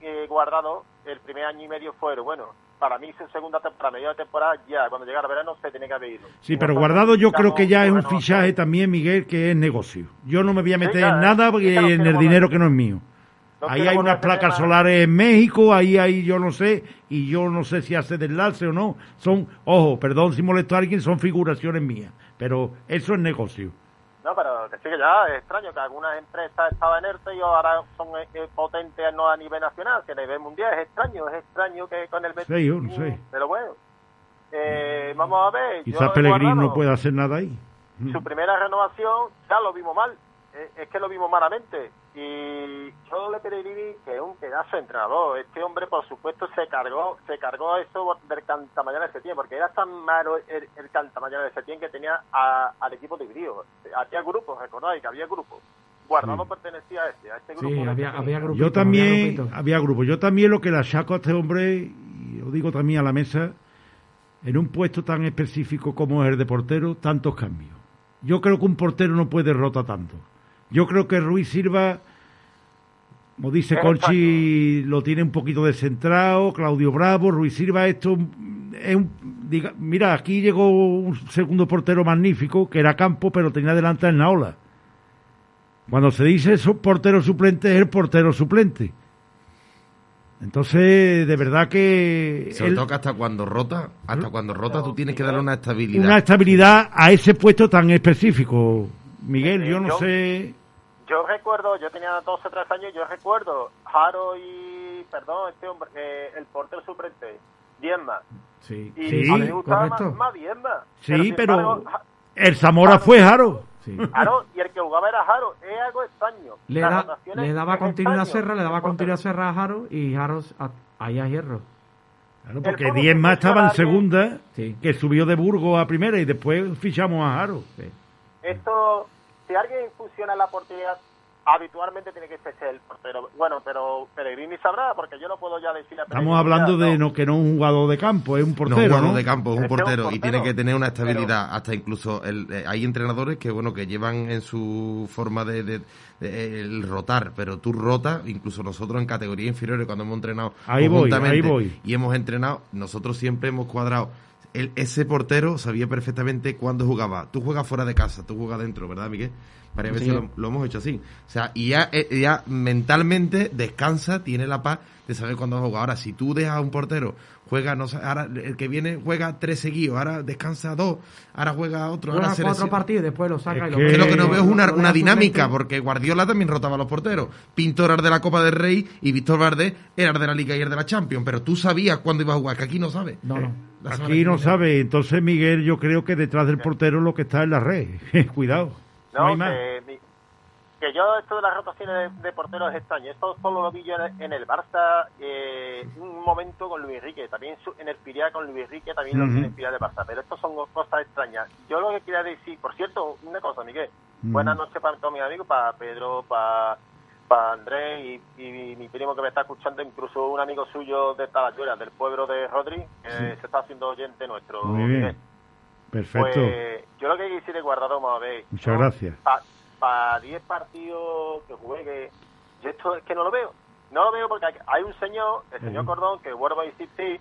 eh, Guardado, el primer año y medio fue bueno. Para mí, su segunda temporada, media temporada, ya, cuando llegara verano, se tiene que haber ido. Sí, pero Guardado yo creo que ya es un fichaje también, Miguel, que es negocio. Yo no me voy a meter en nada porque en el dinero que no es mío ahí hay unas placas solares en México, ahí hay yo no sé, y yo no sé si hace enlace o no. Son, ojo, perdón si molesto a alguien, son figuraciones mías, pero eso es negocio. No, pero que sí que ya es extraño que algunas empresas estaban ERTE y ahora son eh, eh, potentes no a nivel nacional, que a nivel mundial es extraño, es extraño que con el Sí, yo no sé. Pero bueno, eh, vamos a ver. Quizás Pellegrini no puede hacer nada ahí. Su primera renovación ya lo vimos mal, es que lo vimos malamente y yo le Pellegrini, que es un pedazo de entrenador, este hombre por supuesto se cargó se cargó eso del cantamañana de Setién, porque era tan malo el, el cantamañana de Setién que tenía al equipo de dividido. Había grupos, recordáis que había grupos. Guardado pertenecía a este, a este grupo. Sí, había, había grupos. Yo también, había, grupos. Yo también lo que le achaco a este hombre, y lo digo también a la mesa, en un puesto tan específico como es el de portero, tantos cambios. Yo creo que un portero no puede rota tanto. Yo creo que Ruiz Silva como dice Conchi, lo tiene un poquito descentrado, Claudio Bravo, Ruiz Silva, esto es un... diga- mira, aquí llegó un segundo portero magnífico, que era Campo, pero tenía delante a Naola. Cuando se dice portero suplente, es el portero suplente. Entonces, de verdad que... Sobre él- todo que hasta cuando rota, hasta cuando rota tú tienes que darle una estabilidad. una estabilidad a ese puesto tan específico. Miguel, yo no yo- sé... Yo recuerdo, yo tenía 12 o 13 años, yo recuerdo Jaro y, perdón, este hombre, eh, el portero suplente, Diezma. Sí, Y Sí, a mí me gustaba correcto. más, más Diezma. Sí, pero embargo, el Zamora fue Jaro. Jaro, y el que jugaba era Jaro, es algo extraño. Le, da- le daba continuidad a. Serra, le daba continuidad a Serra a Jaro y Jaro a- ahí a Hierro. Claro, porque Diez más estaba en segunda, que subió de Burgos a primera y después fichamos a Jaro. Esto, si alguien funciona la portería, habitualmente tiene que ser el portero. Bueno, pero Pellegrini sabrá, porque yo no puedo ya decir a Estamos hablando ya, de no, que no es un jugador de campo, es un No, portero. un jugador ¿no? de campo, es un Este es un portero, y tiene que tener una estabilidad. Hasta incluso el, eh, hay entrenadores que bueno que llevan en su forma de, de- de- el rotar, pero tú rotas, incluso nosotros en categorías inferiores cuando hemos entrenado Ahí voy, ahí voy. y hemos entrenado, nosotros siempre hemos cuadrado. El, ese portero sabía perfectamente cuándo jugaba. Tú juegas fuera de casa, tú juegas dentro, ¿verdad, Miguel? Varias Sí. veces lo, lo hemos hecho así. O sea, y ya, eh, ya mentalmente descansa, tiene la paz de saber cuándo va a jugar. Ahora, si tú dejas a un portero, juega, no sé, ahora el que viene juega tres seguidos, ahora descansa dos, ahora juega otro, ahora se cuatro lesiona. partidos y después lo saca y lo Que lo que no veo es una, una dinámica, porque Guardiola también rotaba a los porteros. Pinto era el de la Copa del Rey y Víctor Valdés era el de la Liga y el de la Champions, pero tú sabías cuándo iba a jugar, que aquí no sabes. No, no. Aquí no sabe. Entonces, Miguel, yo creo que detrás del portero lo que está es la red. Cuidado. No, No, hay más. que, mi- que yo esto de las rotaciones de, porteros es extraño. Esto solo lo vi yo en el, Barça eh, un momento con Luis Enrique. También su- en el Piria con Luis Enrique también lo vi en el Ujú. Piria de Barça. Pero esto son cosas extrañas. Yo lo que quería decir, por cierto, una cosa, Miguel. Buenas noches para todos mis amigos, para Pedro, para para Andrés y, y mi primo que me está escuchando, incluso un amigo suyo de Talayuela, del pueblo de Rodri, que Sí. se está haciendo oyente nuestro. Muy Miguel. bien. Perfecto. Pues yo lo que quisiera guardar, vamos a ver. Muchas gracias. Para 10 partidos que juegue, yo esto es que no lo veo. No lo veo porque hay- un señor, el señor. Cordón, que vuelvo a insistir,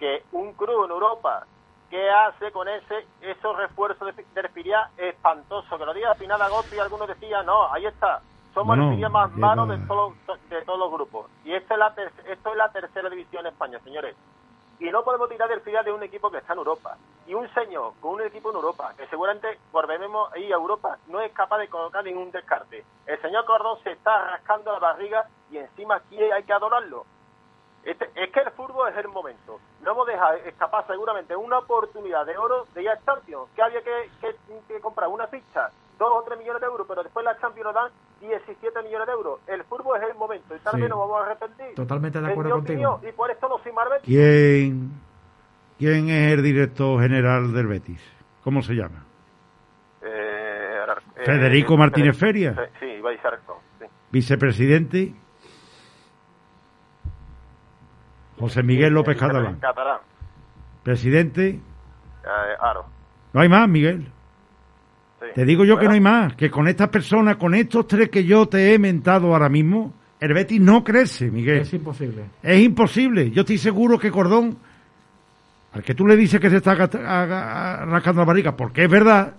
que un club en Europa que hace con ese esos refuerzos de, del Espiria espantoso, que lo diga a final de agosto y algunos decían, no, ahí está, somos el Espiria más malo de, todos de todos los grupos. Y esta es la ter- esto es la tercera división en España, señores. Y no podemos tirar del filial de un equipo que está en Europa. Y un señor con un equipo en Europa, que seguramente volveremos ahí a Europa, no es capaz de colocar ningún descarte. El señor Cordón se está rascando la barriga y encima aquí hay que adorarlo. Este- es que el fútbol es el momento. No hemos dejado escapar seguramente una oportunidad de oro de ir a Champions, que había que, que- que comprar una ficha, dos o tres millones de euros, pero después la Champions nos dan 17 millones de euros. El fútbol es el momento y tal Sí. vez nos vamos a arrepentir. Totalmente de acuerdo contigo. opinión, y por esto no soy Marvel. ¿Quién, ¿Quién es el director general del Betis? ¿Cómo se llama? Eh, eh, Federico eh, Martínez Feria. Fe- Sí, vais a esto. Sí. Vicepresidente José Miguel López Catalán. Catalán. Presidente, Eh, Aro. no hay más, Miguel. Sí. Te digo yo que no hay más, que con estas personas, con estos tres que yo te he mentado ahora mismo, el Betis no crece, Miguel. Es imposible. Es imposible. Yo estoy seguro que Cordón, al que tú le dices que se está rascando la barriga, porque es verdad,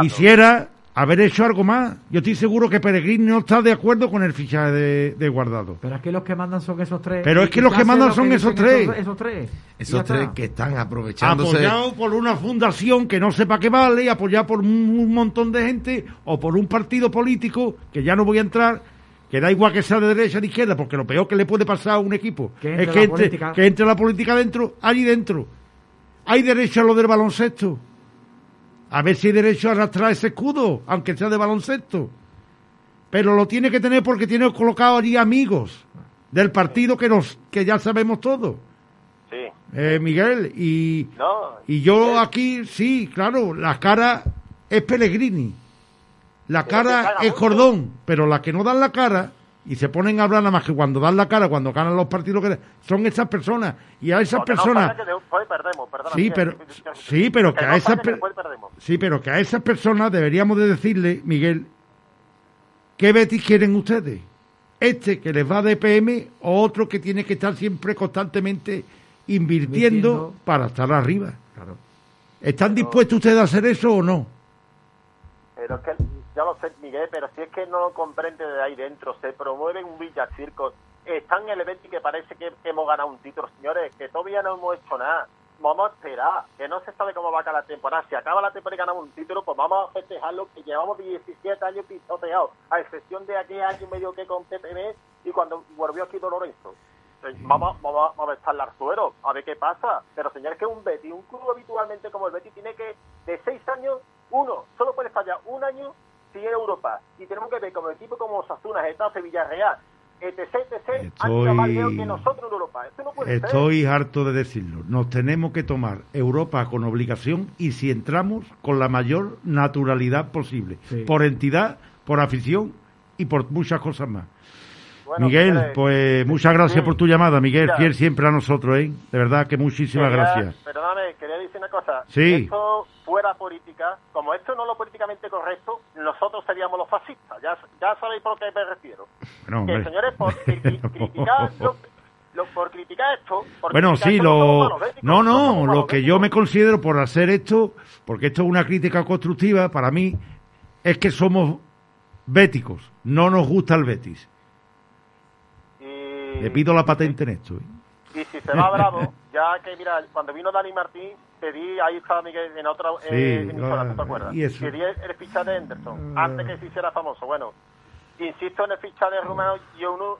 quisiera haber hecho algo más. Yo estoy seguro que Peregrini no está de acuerdo con el fichaje de, de Guardado. Pero es que los que mandan son esos tres. Pero es que los que mandan lo son esos tres. Esos, esos tres. Esos tres está. que están aprovechándose. Apoyado por una fundación que no sepa qué vale, y apoyado por un, un montón de gente, o por un partido político, que ya no voy a entrar, que da igual que sea de derecha o de izquierda, porque lo peor que le puede pasar a un equipo Que es que entre, política. que entre la política dentro, allí dentro. Hay derecho a lo del baloncesto. A ver si hay derecho a arrastrar ese escudo, aunque sea de baloncesto. Pero lo tiene que tener porque tiene colocado allí amigos del partido que nos que ya sabemos todo. Sí. Eh, Miguel, y, No, y yo aquí, sí, claro, la cara es Pellegrini. La cara es. Cordón, pero las que no dan la cara y se ponen a hablar nada más que cuando dan la cara, cuando ganan los partidos, que son esas personas. Y a esas no personas... Sí, pero, sí, pero que a esas per- sí, pero que a esas personas deberíamos de decirle, Miguel, ¿qué Betis quieren ustedes? este que les va de PM o otro que tiene que estar siempre constantemente invirtiendo, Invirtiendo. para estar arriba. Claro. ¿Están dispuestos ustedes a hacer eso o no? Pero es que, ya lo sé, Miguel, pero si es que no lo comprende de ahí dentro, se promueve un villacirco, están en el evento y que parece que hemos ganado un título, señores, que todavía no hemos hecho nada. Vamos a esperar, que no se sabe cómo va a acabar la temporada. Si acaba la temporada y ganamos un título, pues vamos a festejarlo, que llevamos 17 años pisoteados, a excepción de aquel año y medio que con PPB y cuando volvió aquí Don Lorenzo. Eh, Vamos, vamos, vamos a estar el Arzuero, a ver qué pasa. Pero señores, que un Betty, un club habitualmente como el Betty, tiene que, de seis años, uno, solo puede fallar un año si es Europa. Y tenemos que ver como equipo como Osasuna, Getafe, Villarreal, etc, etc, han ido más lejos que nosotros en Europa. Esto no puede ser. Estoy harto de decirlo. Nos tenemos que tomar Europa con obligación y si entramos con la mayor naturalidad posible. Sí. Por entidad, por afición y por muchas cosas más. Bueno, Miguel, pues muchas gracias sí. por tu llamada, Miguel, Mira. fiel siempre a nosotros, ¿eh? De verdad que muchísimas Quería- gracias. Perdóname, quería decir una cosa. Sí. Esto fuera política, como esto no es lo políticamente correcto, nosotros seríamos los fascistas. Ya, ya sabéis por qué me refiero. Bueno, que señores, por cri- cri- criticar, lo- lo- por criticar esto... por Bueno, criticar sí, esto lo... béticos, No, no, lo que yo me considero por hacer esto, porque esto es una crítica constructiva para mí, es que somos béticos, no nos gusta el Betis. Le pido la patente en esto. ¿eh? y si se va bravo, ya que mira, cuando vino Dani Martín, pedí, ahí estaba Miguel en otra Sí, eh, emisora, ¿tú te acuerdas? y eso. Pedí el, el fichaje de Henderson, Ah. antes que se hiciera famoso. Bueno, insisto en el fichaje de rumano Yonu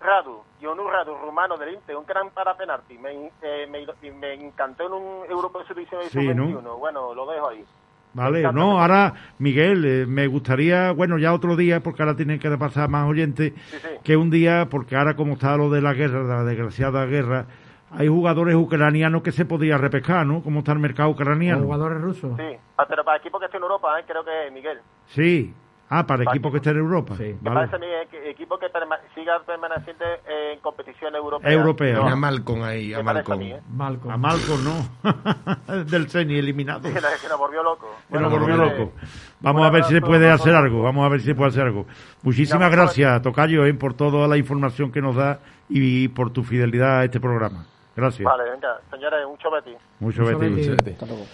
Radu, Yonu Radu, rumano del Inter, un gran para penalti. Me, eh, me, me encantó en un Europeo Sub-19 y Sí, ¿no? Sub-21. Bueno, lo dejo ahí. Vale, no, ahora, Miguel, eh, me gustaría, bueno, ya otro día, porque ahora tienen que pasar más oyentes, Sí, sí. que un día, porque ahora como está lo de la guerra, la desgraciada guerra, hay jugadores ucranianos que se podía repescar, ¿no? ¿Cómo está el mercado ucraniano? jugadores rusos. Sí, pero para equipo que esté en Europa, eh, creo que Miguel. Sí. Ah, para Para equipo que esté en Europa. Me Vale. parece Miguel, que equipo que perma- siga permaneciente en competición europea. Europea. ¿no? a ahí, a ¿eh? Malcolm. A Malcolm no. Del Ceni eliminado. Nos, que nos volvió loco. Que nos Bueno, volvió pues, loco. Vamos a ver si se puede hacer algo. Vamos a ver si se puede hacer algo. Muchísimas gracias, Tocayo, eh, por toda la información que nos da y por tu fidelidad a este programa. Gracias. Vale, venga, señores, mucho Betty. Mucho Mucho Betty. Betty. Mucho Betty.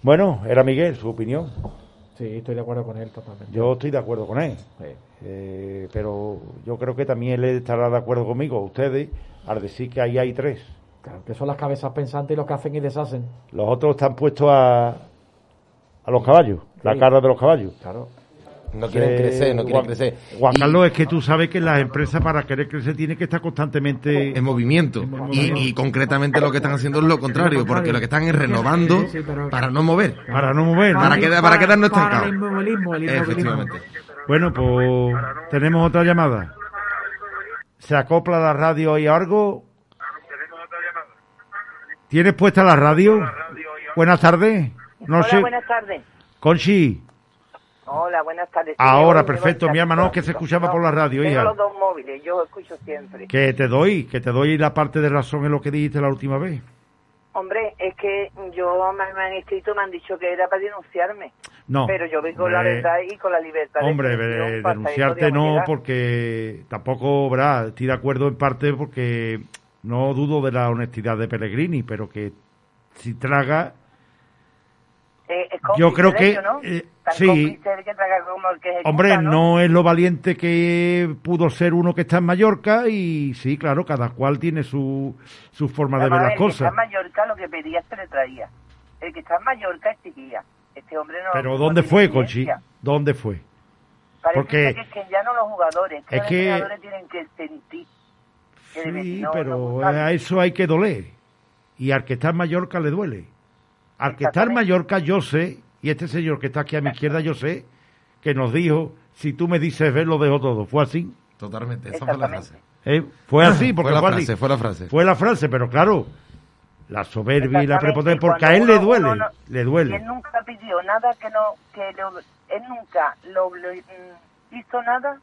Bueno, era Miguel, su opinión. Sí, estoy de acuerdo con él totalmente. Yo estoy de acuerdo con él. Eh, pero yo creo que también él estará de acuerdo conmigo, ustedes, al decir que ahí hay tres. Claro, que son las cabezas pensantes y los que hacen y deshacen. Los otros están puestos a, a los caballos, la cara de los caballos. Claro. No quieren crecer, no quieren Juan- crecer. Juan Y- Carlos, es que tú sabes que las empresas para querer crecer tienen que estar constantemente en movimiento. Y, y concretamente lo que están haciendo es lo contrario, porque lo que están es renovando Sí, sí, pero- para no mover. para no mover. ¿no? Para, quedar, para quedarnos Para estancados. el inmovilismo, el inmovilismo. Efectivamente. Bueno, pues tenemos otra llamada. ¿Se acopla la radio y algo? ¿Tienes puesta la radio? Buenas tardes. No Hola, sé. buenas tardes. Conchi, Hola, buenas tardes. Ahora, perfecto. Mi hermano, que se escuchaba por la radio, Tengo hija. los dos móviles, yo escucho siempre. Que te doy, que te doy la parte de razón en lo que dijiste la última vez. Hombre, es que yo me, han escrito, me han dicho que era para denunciarme. No, Pero yo vengo con la hombre, verdad y con la libertad Hombre, eh, denunciarte no, llegar. porque tampoco, ¿verdad? Estoy de acuerdo en parte porque no dudo de la honestidad de Pellegrini, pero que si traga, Eh, yo creo que, ello, ¿no? eh, sí. que que hombre, ¿no? no es lo valiente que pudo ser uno que está en Mallorca y sí, claro, cada cual tiene su, su forma de ver las el que está cosas. en Mallorca lo que pedía se le traía. El que está en Mallorca exigía. Este hombre no Pero ¿dónde fue. Conchi? ¿Dónde fue? Parece Porque- que es que ya no los jugadores, que Es los que- entrenadores tienen que sentir. que Sí, no pero a eso hay que doler. Y al que está en Mallorca le duele. Al que está en. Mallorca yo sé, y este señor que está aquí a mi izquierda yo sé, que nos dijo, si tú me dices ver, lo dejo todo. ¿Fue así? Totalmente, esa fue la frase. ¿Eh? Fue así, porque Fue la fue, frase, así. fue la frase. Fue la frase, pero claro, la soberbia y la prepotencia, porque a él le duele, uno no- le Y duele. él nunca pidió nada que no, que lo- él nunca lo, lo- mm, hizo nada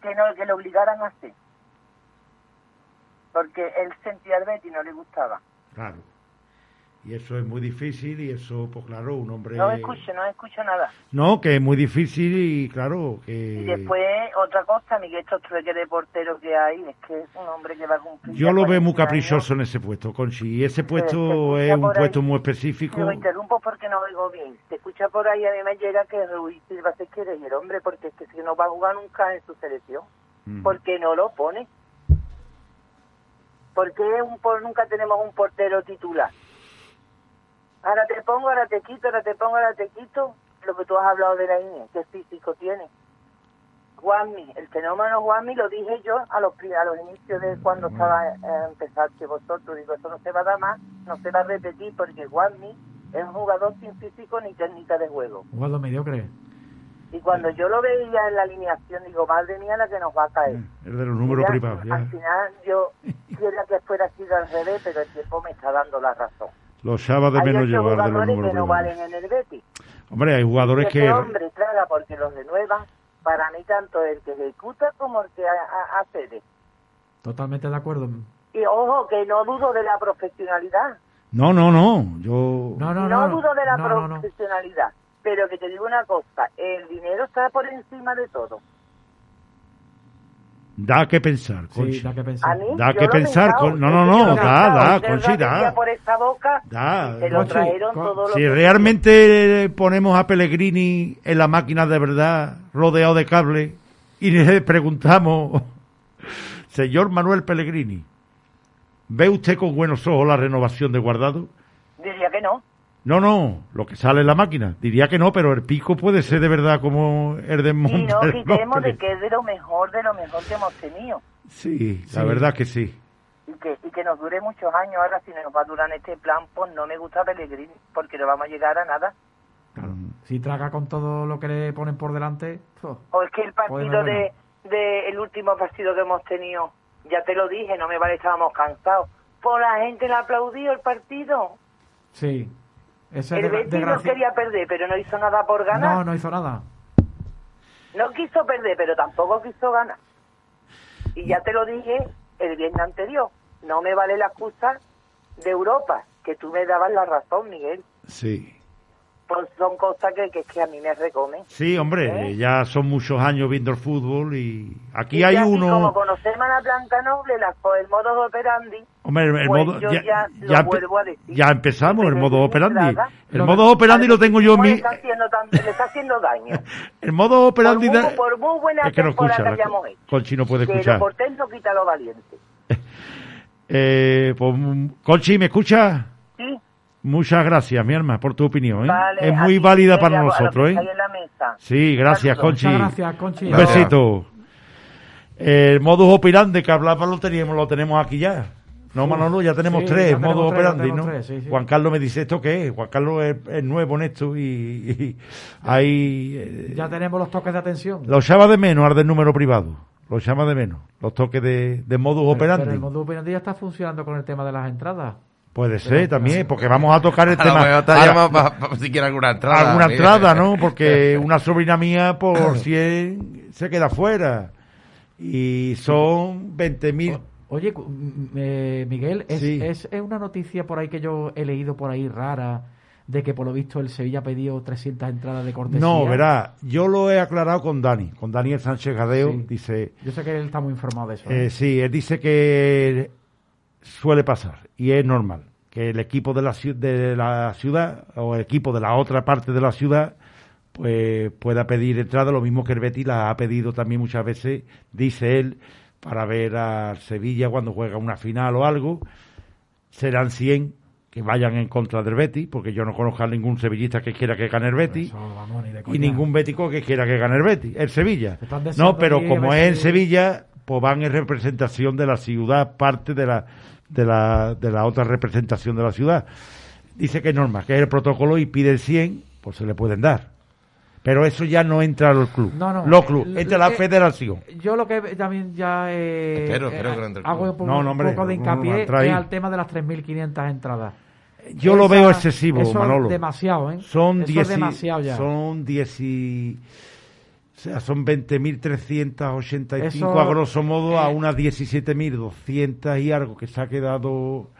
que no que lo obligaran a hacer. Porque él sentía al Betty y no le gustaba. Claro. Y eso es muy difícil y eso, pues claro, un hombre... No escucho, no escucho nada. No, que es muy difícil y claro, que... Y después, otra cosa, Miguel, estos trueques de portero que hay, es que es un hombre que va a cumplir... Yo lo veo muy 40 años. caprichoso en ese puesto, Conchi. Y ese se puesto es un ahí. puesto muy específico. Lo interrumpo porque no oigo bien. Se escucha por ahí, a mí me llega que Ruiz Silva se quiere ir, hombre, porque es que si no va a jugar nunca en su selección. Mm. ¿Por qué no lo pone? ¿Por qué un, por, nunca tenemos un portero titular? Ahora te pongo, ahora te quito, ahora te pongo, ahora te quito. Lo que tú has hablado de la INE, qué físico tiene. Juanmi, el fenómeno Juanmi lo dije yo a los, a los inicios de cuando estaba eh, empezaste vosotros. Digo, eso no se va a dar más, no se va a repetir porque Juanmi es un jugador sin físico ni técnica de juego. Jugador mediocre. Y cuando yo lo veía en la alineación, digo, madre mía, la que nos va a caer. Es de los números privados. Al final yo quisiera que fuera sido al revés, pero el tiempo me está dando la razón. Los echaba de menos llevar de los números que no privados. valen en el Betis. Hombre, hay jugadores Ese que... hombre traga porque los renuevan. Para mí, tanto el que ejecuta como el que accede. Totalmente de acuerdo. Y ojo, que no dudo de la profesionalidad. No, no, no. Yo... No, No, no, no. dudo de la No, no, no. profesionalidad. Pero que te digo una cosa, el dinero está por encima de todo. Da que pensar, Conchi. Sí, da que pensar. mí, Da que pensar, con- no, no, no, he da, da, Conchi, da. por esa boca Da, se lo trajeron con- todo lo Si que... realmente ponemos a Pellegrini en la máquina de verdad, rodeado de cable, y le preguntamos, señor Manuel Pellegrini, ¿ve usted con buenos ojos la renovación de Guardado? Diría que no. No, no, lo que sale en la máquina. Diría que no, pero el pico puede ser de verdad como el de Y no quitemos de que es de lo mejor, de lo mejor que hemos tenido. Sí, la verdad que sí. Y que, y que nos dure muchos años. Ahora, si nos va a durar en este plan, pues no me gusta Pellegrini, porque no vamos a llegar a nada. Si traga con todo lo que le ponen por delante. ¡oh! O es que el Pues partido de, de el último partido que hemos tenido, ya te lo dije, no me vale, estábamos cansados. Por la gente le aplaudió el partido. Sí. Ese El de, Betis no quería perder, pero no hizo nada por ganar. No, no hizo nada. No quiso perder, pero tampoco quiso ganar. Y ya te lo dije el viernes anterior. No me vale la excusa de Europa, que tú me dabas la razón, Miguel. Sí. Pues son cosas que, que, que a mí me recomen. Sí, hombre, ¿Eh? ya son muchos años viendo el fútbol y aquí Y hay así uno... Como conocemos a la Blanca Noble, la, el modo de operandi, Hombre, el, el pues modo, yo ya, ya, lo ya empe- vuelvo a decir. ya empezamos, el modo operandi. El Lo modo operandi lo tengo yo en ¿Cómo le mi... está haciendo, tan- le está haciendo daño. El modo operandi... por, da- muy, por muy buena es que no escucha, que la- hayamos hecho. Conchi no puede que escuchar. lo portén no quita lo valiente. Eh, pues, mm, Conchi, ¿me escucha? Muchas gracias, mi alma, por tu opinión. ¿eh? vale. es muy válida para nosotros. ¿eh? ahí en la mesa. Sí, gracias. Conchi. Muchas gracias, Conchi. Un besito. El modus operandi que hablaba lo teníamos, lo tenemos aquí ya. No, Manolo, ya tenemos Sí, tres ya tenemos modus tres, ya operandi, ¿no? tres, sí, sí. Juan Carlos me dice, ¿esto qué es? Juan Carlos es, es nuevo en esto y, y hay... eh, Ya tenemos los toques de atención. Lo llama de menos al del número privado. Lo llama de menos. Los toques de, de modus Pero- operandi. Pero el modus operandi ya está funcionando con el tema de las entradas. Puede ser también, porque vamos a tocar el A lo tema. te Ahora, llama para si quiere alguna entrada. alguna Miguel. entrada, ¿no? Porque una sobrina mía por 100 se queda fuera. Y son 20.000. Oye, cu- m- eh, Miguel, es, Sí. es, es una noticia por ahí que yo he leído por ahí rara de que por lo visto el Sevilla ha pedido 300 entradas de cortesía. No, verá, yo lo he aclarado con Dani, con Daniel Sánchez Gadeo. Sí. Dice, Yo sé que él está muy informado de eso. eh, ¿eh? sí, él dice que suele pasar y es normal que el equipo de la, de la ciudad o el equipo de la otra parte de la ciudad pues pueda pedir entrada, lo mismo que el Betis la ha pedido también muchas veces, dice él, para ver al Sevilla cuando juega una final o algo. Serán 100 que vayan en contra del Betis, porque yo no conozco a ningún sevillista que quiera que gane el Betis. Eso, vamos, y ningún bético que quiera que gane el Betis, el Sevilla. No, pero a como es en Sevilla, pues van en representación de la ciudad, parte de la, de la, de la otra representación de la ciudad. Dice que es normal, que es el protocolo y pide el 100, pues se le pueden dar. Pero eso ya no entra al club. No, no. Los club, Eh, entra la eh, federación. Yo lo que también ya eh, Espero, eh, espero que no entre hago un poco, No, no, hombre, un poco de no, no, no, hincapié es al tema de las 3.500 entradas. Yo lo veo excesivo, eso es Manolo. demasiado, ¿eh? Son Eso es 10 demasiado ya. Son 10 y- O sea, son 20.385 Eso, a grosso modo a eh, unas 17.200 y algo que se ha quedado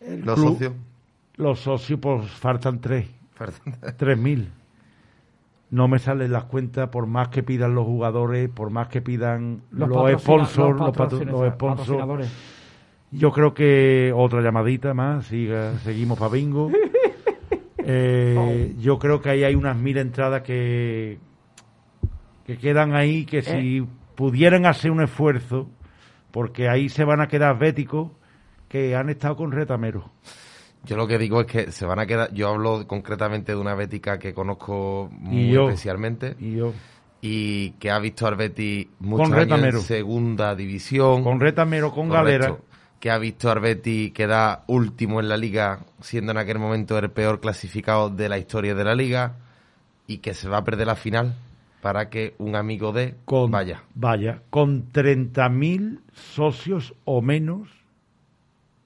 el Los club. socios. Los socios, pues faltan tres. Tres mil. No me salen las cuentas por más que pidan los jugadores, por más que pidan Los los, sponsors, los los, sponsors. Yo creo que otra llamadita más, siga, seguimos para bingo. Eh, yo creo que ahí hay unas mil entradas que, que quedan ahí, que si pudieran hacer un esfuerzo, porque ahí se van a quedar béticos que han estado con retamero. Yo lo que digo es que se van a quedar. Yo hablo concretamente de una bética que conozco muy Y yo. especialmente. Y yo. Y que ha visto al Betis muchos Con años en segunda división. Con retamero, con Correcto. galera. Que ha visto al Betis quedar último en la liga, siendo en aquel momento el peor clasificado de la historia de la liga. Y que se va a perder la final para que un amigo de Con, vaya. Vaya, con 30.000 socios o menos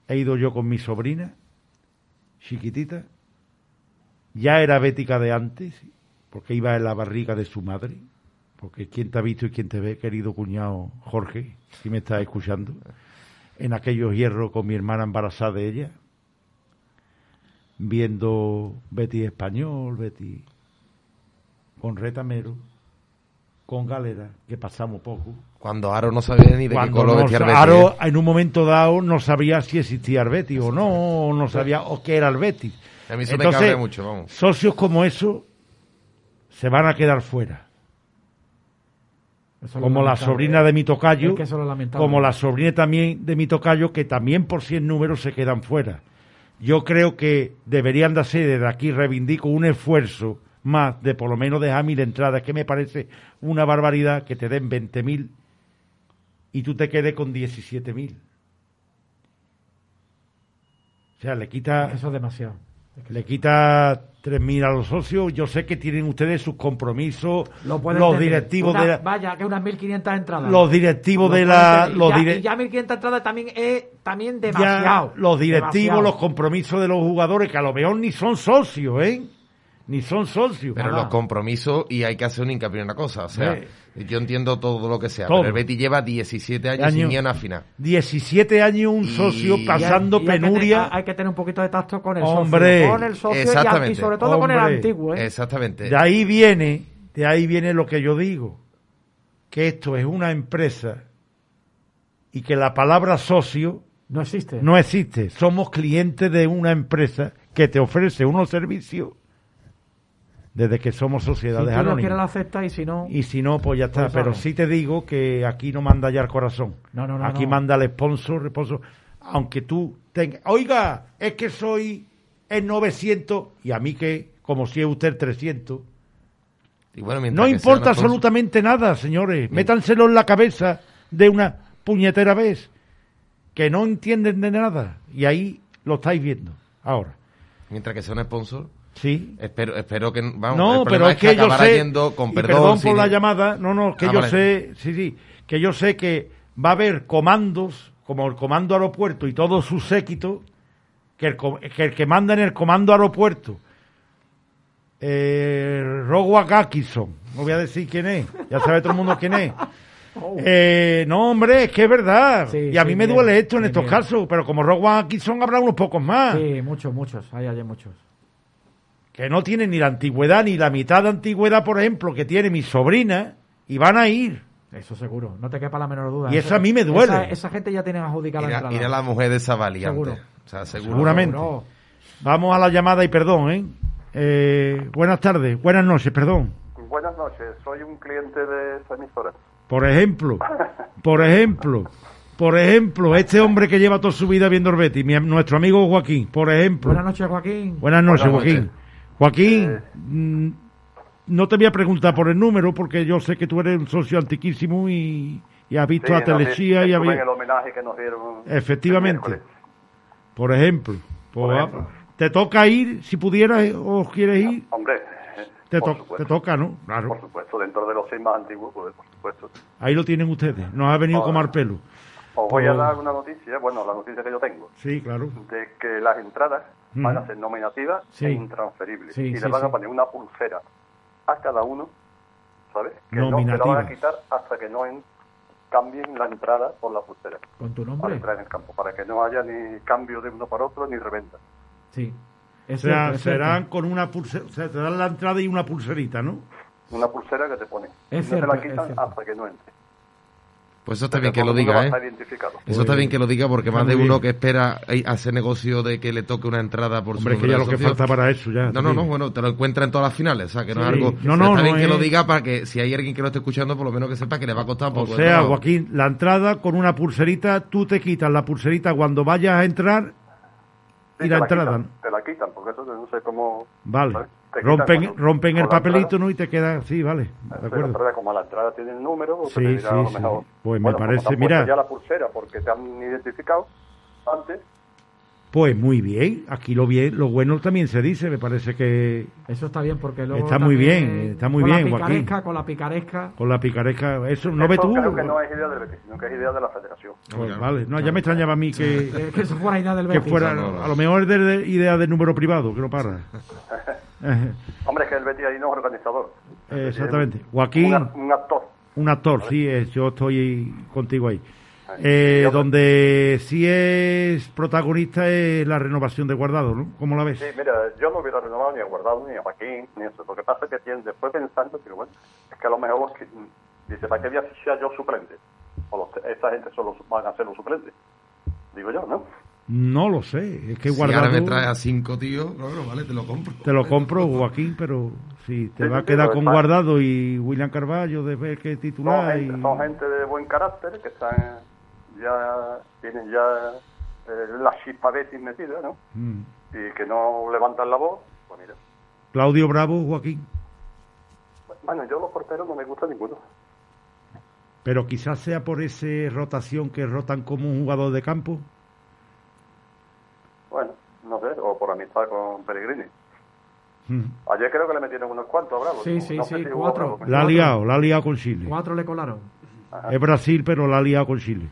he ido yo con mi sobrina, chiquitita. Ya era bética de antes, porque iba en la barriga de su madre. Porque quien te ha visto y quien te ve, querido cuñado Jorge, si me estás escuchando, en aquellos hierros con mi hermana embarazada de ella, viendo Betty español, Betty con retamero, con galera, que pasamos poco. Cuando Aro no sabía ni de qué color no vestía el sa- Betis, Aro, ¿eh? en un momento dado no sabía si existía el Betis o no, o no sabía o qué era el Betis. A mí eso me Entonces, cabrea mucho, vamos. socios como eso se van a quedar fuera. Eso Como la sobrina de mi tocayo, Es que eso como la sobrina también de mi tocayo, que también por 100 números se quedan fuera. Yo creo que deberían de hacer desde aquí, reivindico un esfuerzo más de por lo menos dejar mil entradas, que me parece una barbaridad que te den 20.000 y tú te quedes con 17.000. O sea, le quita... Eso es demasiado. Le quita 3.000 a los socios. Yo sé que tienen ustedes sus compromisos, Lo los directivos Una- de la, Vaya, que unas 1.500 entradas. los directivos Lo de la, los ya, dire- ya 1.500 entradas también es también ya demasiado. los directivos, demasiado. los compromisos de los jugadores, que a lo mejor ni son socios, ¿eh? Ni son socios. Pero los compromisos, y hay que hacer un hincapié en una cosa, o sea, yo entiendo todo lo que sea, Todo. pero el Betis lleva 17 años Año- sin ir a una final. 17 años un socio y pasando Y hay que penuria. tener- hay que tener un poquito de tacto con el Hombre. socio. Con el socio y a- y, Exactamente. sobre todo con el antiguo. ¿eh? Exactamente. De ahí viene, de ahí viene lo que yo digo, que esto es una empresa y que la palabra socio No existe. no existe. Somos clientes de una empresa que te ofrece unos servicios desde que somos si sociedades tú lo anónimas. quieres, lo aceptas y si no... Y si no, pues ya está. Pues Pero sí te digo que aquí no manda ya el corazón. No, no, no, aquí no. manda el sponsor, el sponsor. Aunque tú tengas, oiga, es que soy el 900 y a mí que, como si es usted el 300. Y bueno, mientras No importa absolutamente nada, señores. Métanselo en la cabeza de una puñetera vez. Que no entienden de nada. Y ahí lo estáis viendo. Ahora. Mientras que sea un sponsor. Sí. Espero, espero que. Vamos, no, el pero es que, yo sé, yendo con y perdón, perdón por sin- la llamada, no, no, que Ah, yo vale. sé, sí, sí, que yo sé que va a haber comandos, como el comando aeropuerto y todos sus séquitos, que el, que el que manda en el comando aeropuerto, eh, Rowan Atkinson, no voy a decir quién es, ya sabe todo el mundo quién es. Eh, no, hombre, es que es verdad. Sí, y a sí, mí me bien, duele esto en estos bien. casos, pero como Rowan Atkinson habrá unos pocos más. Sí, muchos, muchos. Hay, hay muchos. Que no tienen ni la antigüedad ni la mitad de antigüedad, por ejemplo, que tiene mi sobrina, y van a ir. Eso seguro. No te quepa la menor duda. Y eso a mí me duele. Esa, esa gente ya tiene adjudicada la entrada. ir a la mujer de esa valiente. Seguro. O sea, seguro. Seguramente. Seguro. Vamos a la llamada y perdón, ¿eh? Eh, buenas tardes, buenas noches, perdón. Buenas noches, soy un cliente de esa emisora. Por ejemplo, por ejemplo, por ejemplo, este hombre que lleva toda su vida viendo el Betis, mi- nuestro amigo Joaquín, por ejemplo. Buenas noches, Joaquín. Buenas noches, Buenas Joaquín. noches. Joaquín, mm, no te voy a preguntar por el número porque yo sé que tú eres un socio antiquísimo y, y has visto Sí, a no, Telechía y había... el homenaje que nos dieron. Efectivamente. Por ejemplo, pues, Por ejemplo. ¿te toca ir si pudieras o quieres ir? Hombre, Te, por to- te toca, ¿no? Claro. por supuesto, dentro de los seis más antiguos, pues, por supuesto. Ahí lo tienen ustedes. Nos ha venido a comer pelo. Os voy a dar una noticia, bueno, la noticia que yo tengo, Sí, claro. de que las entradas van a Ujú. ser nominativas Sí. e intransferibles. Sí, y sí, le van sí. a poner una pulsera a cada uno, ¿sabes? Que no se la van a quitar hasta que no en- cambien la entrada por la pulsera. Con tu Para nombre. entrar en el campo, para que no haya ni cambio de uno para otro ni reventa. Sí. o sea, serán con una pulsera, o sea, te dan la entrada y una pulserita, ¿no? Una pulsera que te pone. Es no cierto, te la quitan hasta que no entre. Pues eso está bien que lo diga, ¿eh? Eso está bien que lo diga porque más de uno que espera eh, hacer negocio de que le toque una entrada por Hombre, su que ya lo que falta para eso ya, No, no, no, bueno, te lo encuentra en todas las finales, o sea, que no es algo... No, no, está no bien que lo diga para que si hay alguien que lo esté escuchando, por lo menos que sepa que le va a costar un O poco. de sea. Joaquín, la entrada con una pulserita, tú te quitas la pulserita cuando vayas a entrar Sí, y te la la entrada. Te la quitan, porque eso no sé cómo... Vale. ¿sabes? Rompen, rompen el con papelito, entrada. ¿no? Y te queda, sí, vale, de Pero, acuerdo. pero como la entrada tiene el número, Sí, te dirá a lo sí, mejor, sí. Pues me bueno, como parece, mira. ya la pulsera porque te han identificado antes, Pues muy bien, aquí lo bien, lo bueno también se dice, me parece que Eso está bien porque luego Está muy bien, está muy con bien, la Joaquín. con la picaresca con la picaresca, eso no eso tú. creo que no es idea del Betis, sino que es idea de la federación. Pues vale, no, ya me extrañaba a mí que, que eso fuera idea del que Betis. fuera, No, no, no. a lo mejor es de, de idea del número privado, que no para. Eh, Hombre, es que el Betis ahí no es organizador. eh, exactamente. Joaquín, Un, un actor. un actor, sí, es, yo estoy contigo ahí. Eh, donde sí es protagonista es la renovación de Guardado, ¿no? ¿Cómo la ves? Sí, mira, yo no hubiera renovado ni a Guardado ni a Joaquín, ni eso. Lo que pasa es que tienen, después pensando, bueno, es que a lo mejor que, mm, dice, ¿para qué voy a fichar yo suplente? O los- esa gente solo van a ser los suplentes. Digo yo, ¿no? No lo sé, es que Si Guardado ahora me trae a cinco tíos, claro, vale, te lo compro. te lo compro, Joaquín, pero si te Sí, va a quedar con Guardado y William Carballo de ver que Son titular y... gente, son gente de buen carácter que están ya, tienen ya eh, la chispa Betis metida, ¿no? Mm. Y que no levantan la voz, pues mira. Claudio Bravo, Joaquín. Bueno, yo los porteros no me gusta ninguno. Pero quizás sea por esa rotación que rotan como un jugador de campo. Bueno, no sé, con Pellegrini. Mm. Ayer creo que le metieron unos cuantos, Bravo. Sí, sí, no sí, si cuatro. La ha liado, la ha liado con Chile. Cuatro le colaron. Es Brasil, pero la ha liado con Chile.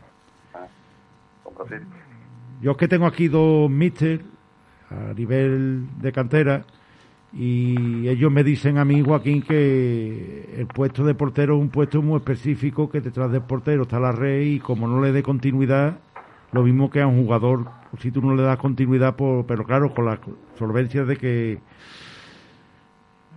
con Brasil. Yo es que tengo aquí dos míster a nivel de cantera y ellos me dicen a mí, Joaquín, que el puesto de portero es un puesto muy específico, que detrás del portero está la red y como no le dé continuidad, lo mismo que a un jugador, si tú no le das continuidad, por, pero claro, con la solvencia de que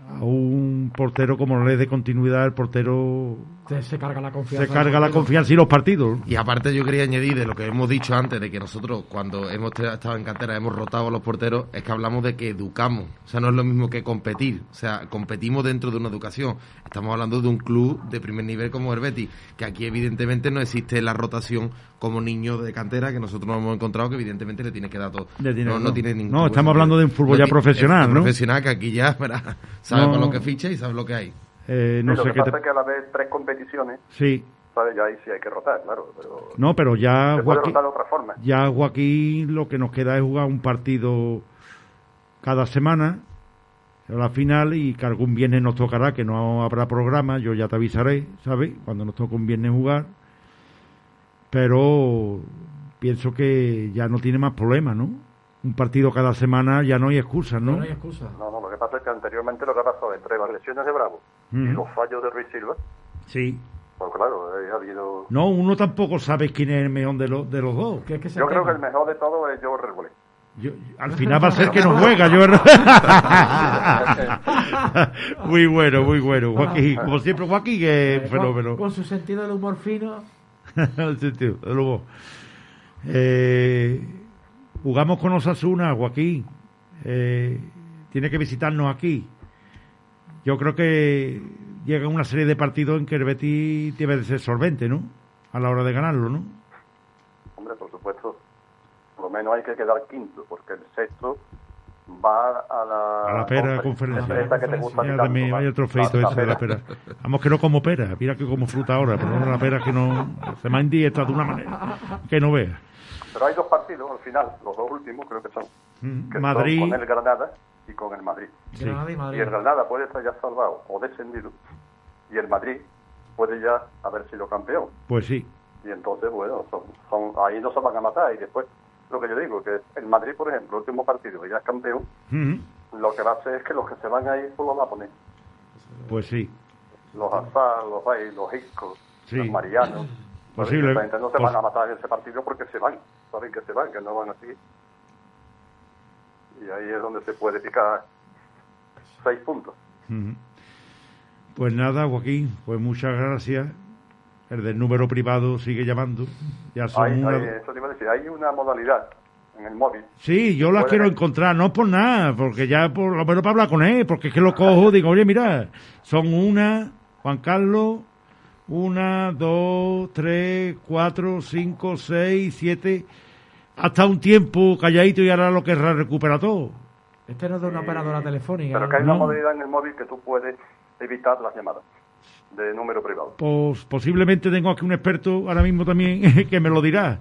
a un portero como no le dé continuidad, el portero Se, se carga la confianza. se carga la confianza y los partidos. Y aparte yo quería añadir de lo que hemos dicho antes, de que nosotros cuando hemos estado en cantera hemos rotado a los porteros, es que hablamos de que educamos. O sea, no es lo mismo que competir. O sea, competimos dentro de una educación. Estamos hablando de un club de primer nivel como el Betis, que aquí evidentemente no existe la rotación como niño de cantera, que nosotros nos hemos encontrado que evidentemente le tiene que dar todo. Le tiene- no, no no. tiene ningún No, estamos hablando de un fútbol ya profesional, ¿no? profesional que aquí ya, verá, sabe No. por lo que ficha y sabe lo que hay. Eh, no Sí, lo sé que qué pasa te... es que a la vez tres competiciones, Sí, ¿sabes? Ya ahí sí hay que rotar, claro. Pero no, pero ya se puede Joaquín, rotar de otra forma. ya Joaquín lo que nos queda es jugar un partido cada semana a la final y que algún viernes nos tocará, que no habrá programa, yo ya te avisaré, ¿sabes? Cuando nos toque un viernes jugar. Pero pienso que ya no tiene más problemas, ¿no? Un partido cada semana ya no hay excusas, ¿no? No hay excusa. No, no, que pasa es que anteriormente lo que ha pasado entre las lesiones de Bravo y Ujú. los fallos de Ruiz Silva, Sí. pues claro, ahí ha habido... No, uno tampoco sabe quién es el mejor de, los de los dos. Yo creo que el mejor de todo es Joe Rebolé. Yo- al final va a ser que no juega. Yo... muy bueno, muy bueno. Joaquín, como siempre, Joaquín es Eh, fenómeno. Con, con su sentido del humor fino. El sentido del humor. Eh, jugamos con Osasuna, Joaquín. Eh, tiene que visitarnos aquí. Yo creo que llega una serie de partidos en que el Betis debe de ser solvente, ¿no? A la hora de ganarlo, ¿no? Hombre, por supuesto, por lo menos hay que quedar quinto, porque el sexto va a la... A la pera conferencia. Esta que te gusta Mira, tanto, también, vaya trofeito ese de la pera. Vamos que no como pera, mira que como fruta ahora, pero no la pera que no se me ha indieta de una manera que no vea. Pero hay dos partidos al final, los dos últimos creo que son, Mm, que Madrid, son con el Granada y con el Madrid. Sí. Y el Granada puede estar ya salvado o descendido, y el Madrid puede ya haber sido campeón. pues sí. Y entonces, bueno, son, son- ahí no se van a matar. Y después, lo que yo digo, que el Madrid, por ejemplo, el último partido, que ya es campeón, lo que va a hacer es que los que se van a ir, pues los va a poner. Pues sí. Los Azar, los Bay, los Iscos, Sí. los Marianos. Posible. Esa gente no se van a matar en ese partido porque se van. Saben que se van, que no van así. Y ahí es donde se puede picar seis puntos. Pues nada, Joaquín, pues muchas gracias. El del número privado sigue llamando. Ya son Hay, una- hay- eso te iba a decir, hay una modalidad en el móvil. Sí, yo las quiero encontrar, no por nada, porque ya por lo menos para hablar con él, porque es que lo cojo, digo, oye, mira, son una, Juan Carlos, una, dos, tres, cuatro, cinco, seis, siete, hasta un tiempo calladito y ahora lo querrá recuperar todo. Este no es de una operadora telefónica. Pero que hay una modalidad en el móvil que tú puedes evitar las llamadas de número privado. Pues posiblemente tengo aquí un experto ahora mismo también que me lo dirá.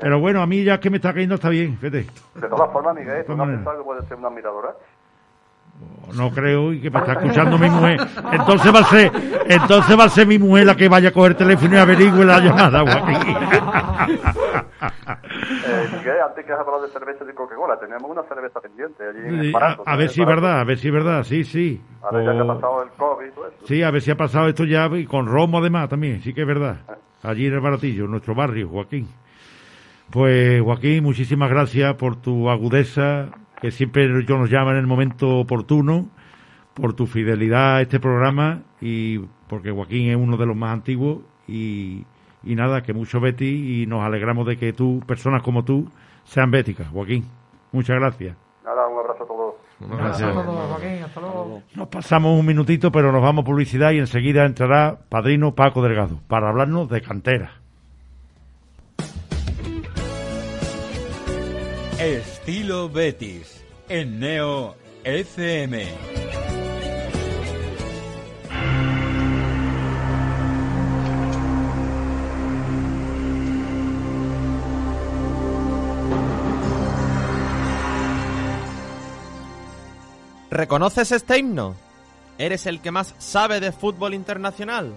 Pero bueno, a mí ya que me está cayendo está bien, fíjate. De todas formas, Miguel, ¿tú no has pensado que puede ser una admiradora? No creo y que me está escuchando mi mujer. Entonces va a ser, entonces va a ser mi mujer la que vaya a coger el teléfono y averigüe la llamada, Joaquín. Eh, Miguel, antes que has hablado de cerveza de Coca-Cola, tenemos una cerveza pendiente allí en el a, Parato. a ver si es verdad, a ver si es verdad, sí, sí. Ahora ya que ha O- pasado el COVID todo eso. sí, a ver si ha pasado esto ya y con Romo además también, sí que es verdad. Allí en el Baratillo, en nuestro barrio, Joaquín. Pues Joaquín, muchísimas gracias por tu agudeza, que siempre yo nos llama en el momento oportuno, por tu fidelidad a este programa y porque Joaquín es uno de los más antiguos y, y nada, que mucho Betty y nos alegramos de que tú, personas como tú, sean béticas, Joaquín. Muchas gracias. Nada, un abrazo a todos. Gracias. Hasta luego, Joaquín, hasta luego. Nos pasamos un minutito, pero nos vamos a publicidad y enseguida entrará Padrino Paco Delgado para hablarnos de cantera. Estilo Betis en Neo FM. ¿Reconoces este himno? ¿Eres el que más sabe de fútbol internacional?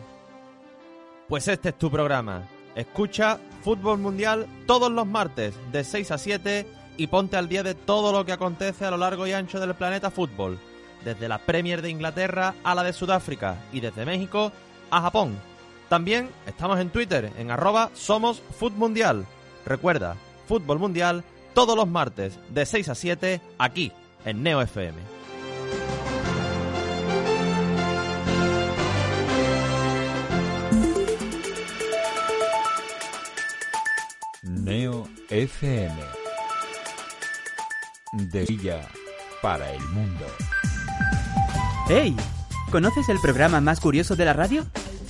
Pues este es tu programa. Escucha Fútbol Mundial todos los martes de 6 a 7 y ponte al día de todo lo que acontece a lo largo y ancho del planeta fútbol, desde la Premier de Inglaterra a la de Sudáfrica y desde México a Japón. También estamos en Twitter en arroba somos Mundial. Recuerda, Fútbol Mundial todos los martes de 6 a 7 aquí en Neo FM. Neo FM. De Villa para el mundo. ¡Hey! ¿Conoces el programa más curioso de la radio?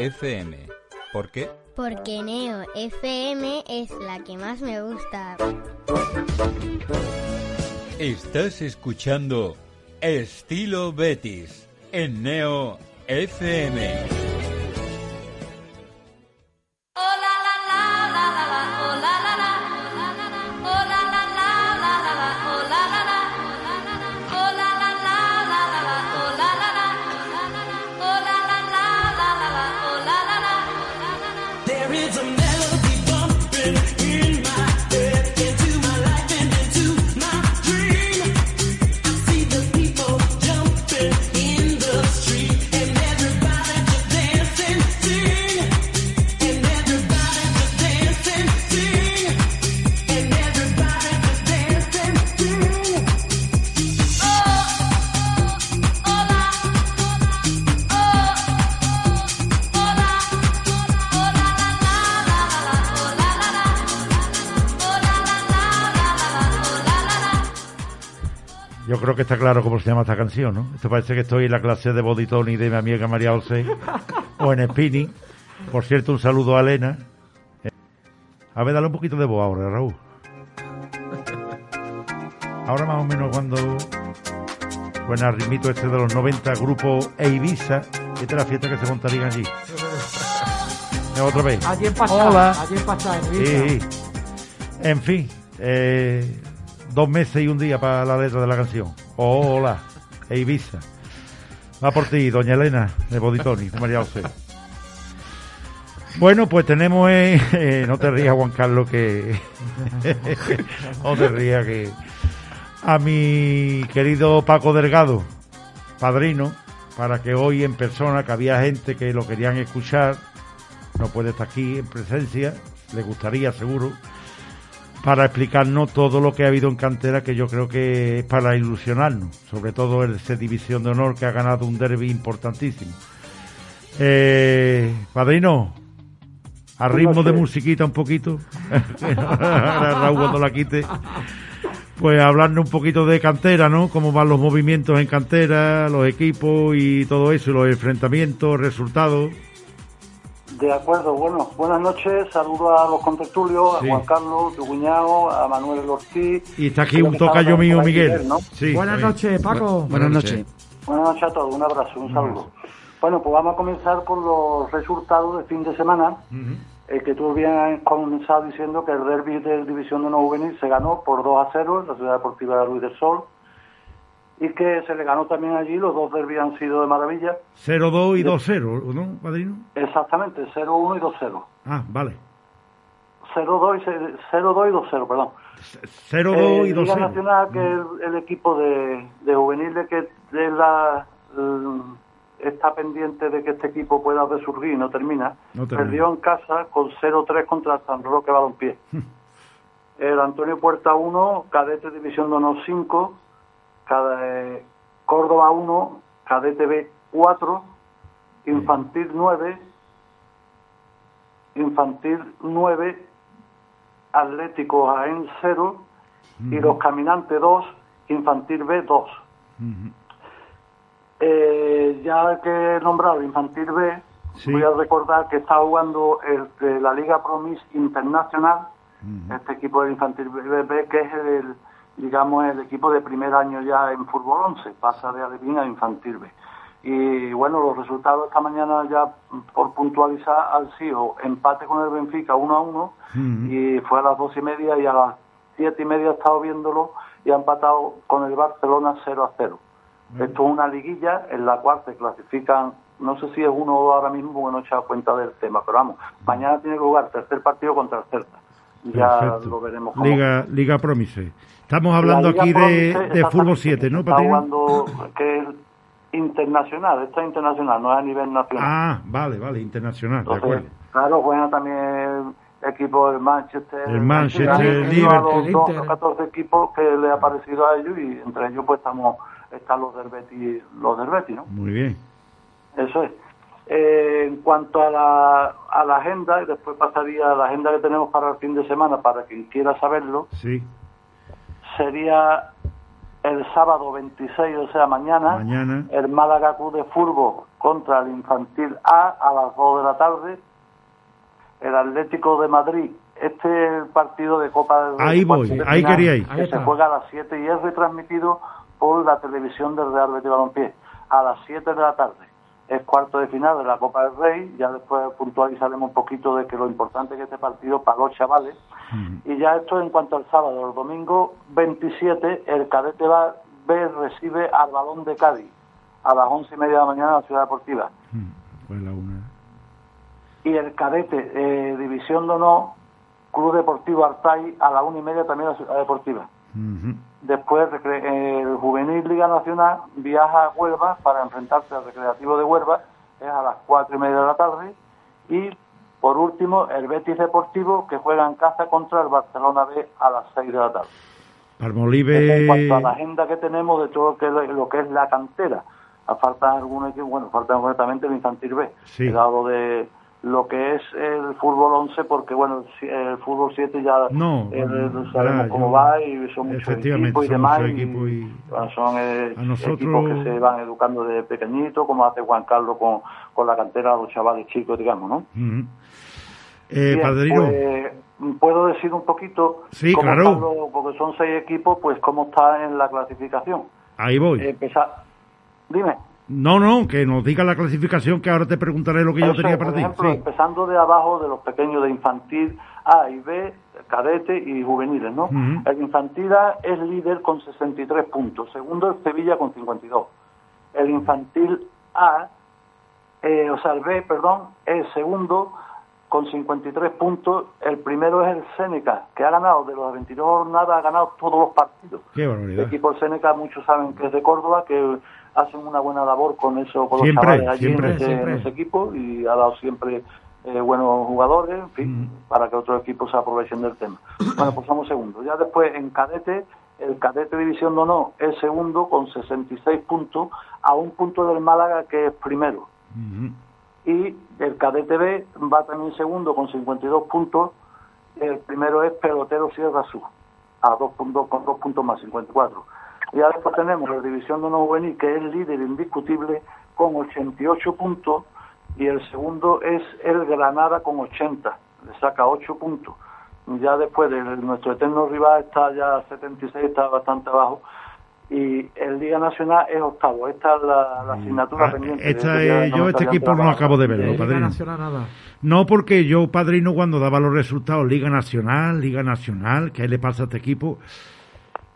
FM. ¿Por qué? Porque Neo FM es la que más me gusta. Estás escuchando Estilo Betis en Neo FM. Creo que está claro cómo se llama esta canción, ¿no? Esto parece que estoy en la clase de Boditoni de mi amiga María José o en Spinning. Por cierto, un saludo a Elena. Eh, A ver, dale un poquito de voz ahora, Raúl. Ahora más o menos cuando suena el ritmito este de los 90, grupo E Ibiza, esta es la fiesta que se montaría allí. Eh, Otra vez. Allí en Pachá, Hola. allí en Pachá, en Sí, Ibiza. sí. En fin, eh, dos meses y un día para la letra de la canción. Hola, e Ibiza. Va por ti, doña Elena, de Boditoni, María José. Bueno, pues tenemos, eh, eh, no te rías Juan Carlos, que no te rías que a mi querido Paco Delgado, padrino, para que hoy en persona, que había gente que lo querían escuchar, no puede estar aquí en presencia, le gustaría seguro, para explicarnos todo lo que ha habido en cantera, que yo creo que es para ilusionarnos, sobre todo el C División de Honor, que ha ganado un derby importantísimo. Eh, padrino, a ritmo de musiquita un poquito, ahora Raúl cuando la quite, pues hablarnos un poquito de cantera, ¿no? Cómo van los movimientos en cantera, los equipos y todo eso, los enfrentamientos, resultados. De acuerdo, bueno, buenas noches, saludo a los contertulios, Sí. a Juan Carlos, tu cuñado, a Manuel Ortiz. Y está aquí un tocayo mío, Miguel. ¿no? Sí. Buenas noches, Paco. Buenas noches. Buenas noches a todos, un abrazo, un saludo. Bueno, pues vamos a comenzar por los resultados de fin de semana. El que tú bien has comenzado diciendo que el derby de División de Honor Juvenil se ganó por 2 a 0 en la Ciudad Deportiva de Luis del Sol. Y que se le ganó también allí, los dos derbis han sido de maravilla. 0-2 y 2-0, ¿no, padrino? Exactamente, 0-1 y 2-0. Ah, vale. 0-2 y, se- 0-2 y 2-0, perdón. 0-2 y Eh, Liga 2-0. Nacional, que es el, el equipo de, de juveniles que de la, mm, está pendiente de que este equipo pueda resurgir y no termina, No termina. perdió en casa con 0-3 contra San Roque Balompié. el Antonio Puerta 1, Cadete División de Honor 5, cada, eh, Córdoba 1, Cadete B 4, Infantil 9, Infantil 9, Atlético Jaén 0 y los Caminantes 2, Infantil B 2. Eh, ya que he nombrado Infantil B, voy a recordar que está jugando el la Liga Promis Internacional, este equipo del Infantil B, B, que es el, digamos, el equipo de primer año ya en fútbol 11, pasa de Alevín a Infantil B. Y bueno, los resultados esta mañana ya por puntualizar han sido empate con el Benfica 1 a 1 y fue a las dos y media y a las siete y media he estado viéndolo y ha empatado con el Barcelona 0 a 0. Esto es una liguilla en la cual se clasifican, no sé si es uno o dos ahora mismo porque no he echado cuenta del tema, pero vamos, mañana tiene que jugar tercer partido contra el Celta. Ya Perfecto. lo veremos cómo. Liga, Liga Promise. Estamos hablando aquí de, Promise, de fútbol 7, ¿no, Está Patrino? jugando que es internacional, está internacional, no es a nivel nacional. Ah, vale, vale, internacional, de Entonces, acuerdo. claro, juegan también equipos del Manchester, El Manchester, el a los Liverpool. dos- Inter. 14 equipos que le ha parecido a ellos y entre ellos pues estamos están los del Betis, los del Betis, ¿no? Muy bien. Eso es. Eh, en cuanto a la, a la agenda, y después pasaría a la agenda que tenemos para el fin de semana, para quien quiera saberlo, Sí, sería el sábado 26, o sea, mañana, mañana. el Málaga Club de Fútbol contra el Infantil A a las 2 de la tarde, el Atlético de Madrid, este es el partido de Copa del Rey. Ahí voy, de ahí final, quería ir. Que Ahí se juega a las 7 y es retransmitido por la televisión del Real Betis Balompié a las 7 de la tarde. Es cuarto de final de la Copa del Rey, ya después puntualizaremos un poquito de que lo importante que es este partido para los chavales. Y ya esto en cuanto al sábado, el domingo 27, el cadete va- B recibe al balón de Cádiz a las once y media de la mañana en la Ciudad Deportiva. Pues la una. Y el cadete, eh, División de Honor, Club Deportivo Artay a las una y media también en la Ciudad Deportiva. Recre- eh, el Juvenil Liga Nacional viaja a Huelva para enfrentarse al Recreativo de Huelva, es a las cuatro y media de la tarde. Y por último, el Betis Deportivo que juega en casa contra el Barcelona B a las seis de la tarde. Palmolive. En cuanto a la agenda que tenemos de todo lo que, es- la cantera, a falta algunos equipos, bueno, falta concretamente el Infantil B. Sí. He dado de, lo que es el fútbol 11 porque bueno el fútbol 7 ya no, eh, sabemos cómo va y son muchos equipos y demás y, son eh, equipos que se van educando de pequeñito como hace Juan Carlos con, con la cantera de los chavales chicos digamos ¿no? eh, Padrino. pues, puedo decir un poquito sí cómo claro. porque son seis equipos pues cómo está en la clasificación ahí voy. Empezar. Dime no, no, que nos diga la clasificación, que ahora te preguntaré lo que yo tenía para por ejemplo, ti. Empezando de abajo, de los pequeños de infantil A y B, cadete y juveniles, ¿no? El infantil A es líder con 63 puntos, segundo el Sevilla con 52. El infantil A, eh, o sea, el B, perdón, es segundo con 53 puntos. El primero es el Seneca, que ha ganado de los 22 jornadas, ha ganado todos los partidos. Qué barbaridad. El equipo Seneca, muchos saben que es de Córdoba, que hacen una buena labor con eso, con siempre, los chavales allí siempre, en, ese, siempre. en, ese, equipo y ha dado siempre eh, buenos jugadores, en fin, mm. para que otros equipos se aprovechen del tema. Bueno, pues somos segundos. Ya después en cadete, el cadete División de Honor es segundo con 66 puntos, a un punto del Málaga que es primero. Mm. Y el cadete B va también segundo con 52 puntos, el primero es Pelotero Sierra Sur, a dos puntos, con dos puntos más, 54. Ya después tenemos la división de honor juvenil, que es líder indiscutible con 88 puntos, y el segundo es el Granada con 80, le saca 8 puntos. Ya después de nuestro eterno rival está ya a 76, está bastante abajo. Y el Liga Nacional es octavo. Esta es la, la asignatura Ah, pendiente. esta es- yo este equipo no acabo de verlo, Liga padrino. Nacional nada. No, porque yo, padrino, cuando daba los resultados, Liga Nacional, Liga Nacional, ¿qué le pasa a este equipo?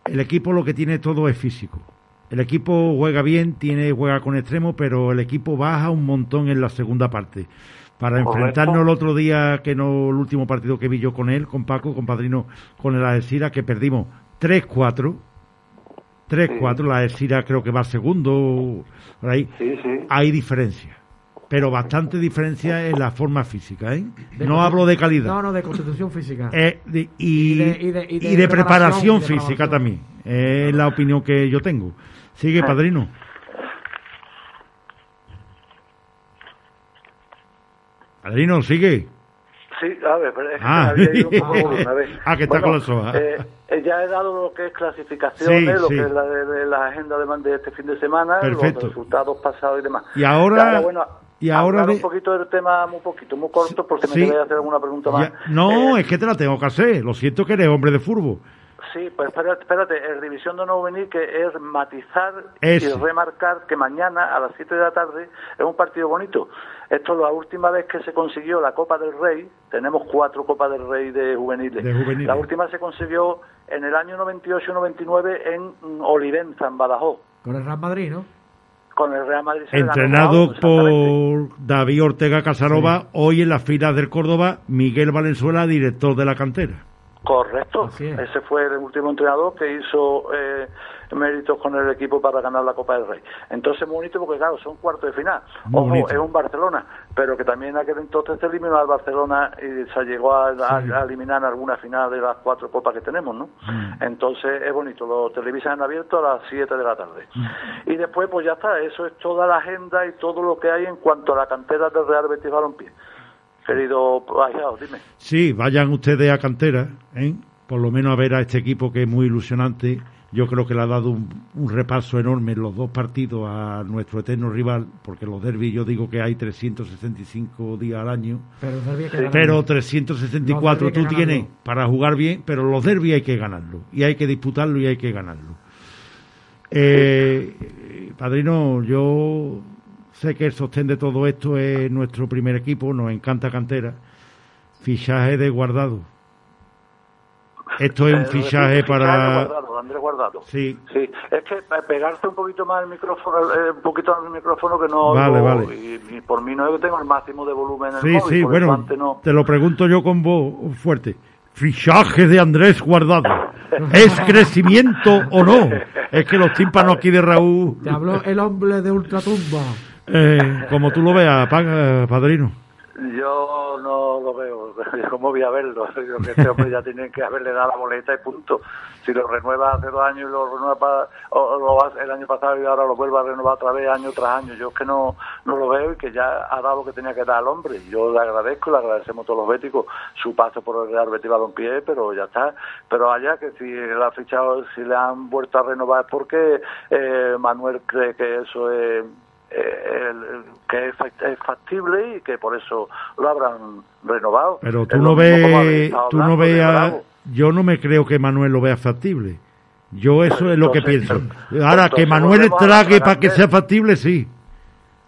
El equipo lo que tiene todo es físico. El equipo juega bien, tiene juega con extremo, pero el equipo baja un montón en la segunda parte. Para Correcto. enfrentarnos el otro día, que no el último partido que vi yo con él, con Paco, con Padrino, con el Alcira, que perdimos 3-4. 3-4, la Alcira creo que va segundo, por ahí. Sí, sí. Hay diferencia, pero bastante diferencia en la forma física, ¿eh? No hablo de calidad. No, no, de constitución física. Eh, de- y, Y de- y de- y de y de preparación física preparación. también. Es la opinión que yo tengo. Sigue, Ah. padrino. Padrino, sigue. Sí, a ver, pero es que Ah. me había ido un poco volumen, a ver. Ah, que está con la soga. eh, eh, ya he dado lo que es clasificaciones, Sí, lo sí. que es la, de, de la agenda de, de este fin de semana, Perfecto. los resultados pasados y demás. Y ahora- bueno, y ahora hablar un poquito del tema, muy poquito, muy corto, porque Sí. me quería hacer alguna pregunta más. Ya- no, es que te la tengo que hacer. Lo siento que eres hombre de furbo. Sí, pues espérate, espérate, el División de No Venir, que es matizar Ese. y remarcar que mañana a las 7 de la tarde es un partido bonito. Esto es la última vez que se consiguió la Copa del Rey, tenemos cuatro Copas del Rey de juveniles. De juveniles. La última se consiguió en el año 98-99 en Olivenza, en Badajoz, Con el Real Madrid, ¿no? Con el Real Madrid. se ganó Entrenado exactamente. por David Ortega Casanova, hoy en las filas del Córdoba, Miguel Valenzuela, director de la cantera. Correcto, ese fue el último entrenador que hizo eh, méritos con el equipo para ganar la Copa del Rey. Entonces, muy bonito porque, claro, son cuartos de final. Ojo, es un Barcelona, pero que también en aquel entonces se eliminó al Barcelona y se llegó a, a- Sí. a eliminar en alguna final de las cuatro copas que tenemos, ¿no? Mm. Entonces, es bonito, lo televisan en abierto a las 7 de la tarde. Mm. Y después, pues ya está, eso es toda la agenda y todo lo que hay en cuanto a la cantera del Real Betis Balompié. Querido Bajao, dime. Sí, vayan ustedes a cantera, ¿eh? por lo menos a ver a este equipo que es muy ilusionante. Yo creo que le ha dado un, un repaso enorme en los dos partidos a nuestro eterno rival, porque los derbis yo digo que hay 365 días al año, Pero que pero Los 364 derbis hay tú tienes ganarlo. para jugar bien, pero los derbis hay que ganarlo, y hay que disputarlo y hay que ganarlo. Eh, padrino, yo sé que el sostén de todo esto es nuestro primer equipo, nos encanta cantera. Fichaje de guardado. Esto es un Eh, fichaje para. Guardado, Andrés Guardado. Sí, Sí, es que eh, pegarse un poquito más el micrófono, eh, un poquito al micrófono que no Vale, oigo, vale. Y, y por mí no es que tengo el máximo de volumen en el sí, móvil, sí, bueno, no. te lo pregunto yo con voz fuerte. Fichaje de Andrés Guardado. ¿Es crecimiento o no? Es que los tímpanos aquí de Raúl, Te habló el hombre de Ultratumba. Eh, como tú lo veas, eh, padrino. Yo no lo veo. ¿Cómo voy a verlo? Creo que este hombre ya tiene que haberle dado la boleta y punto. Si lo renueva hace dos años y lo renueva pa- o lo el año pasado y ahora lo vuelve a renovar otra vez año tras año, yo es que no, no lo veo y que ya ha dado lo que tenía que dar al hombre. Yo le agradezco, le agradecemos a todos los béticos su paso por el Real Betis Balompié, pero ya está. Pero allá que si le ha fichado, si le han vuelto a renovar es porque eh, Manuel cree que eso es el- que es, es factible y que por eso lo habrán renovado. Pero tú Es no ves, tú no Bravo. yo no me creo que Manuel lo vea factible. Yo eso es lo que pienso. Ahora, que Manuel trague para que sea factible, sí.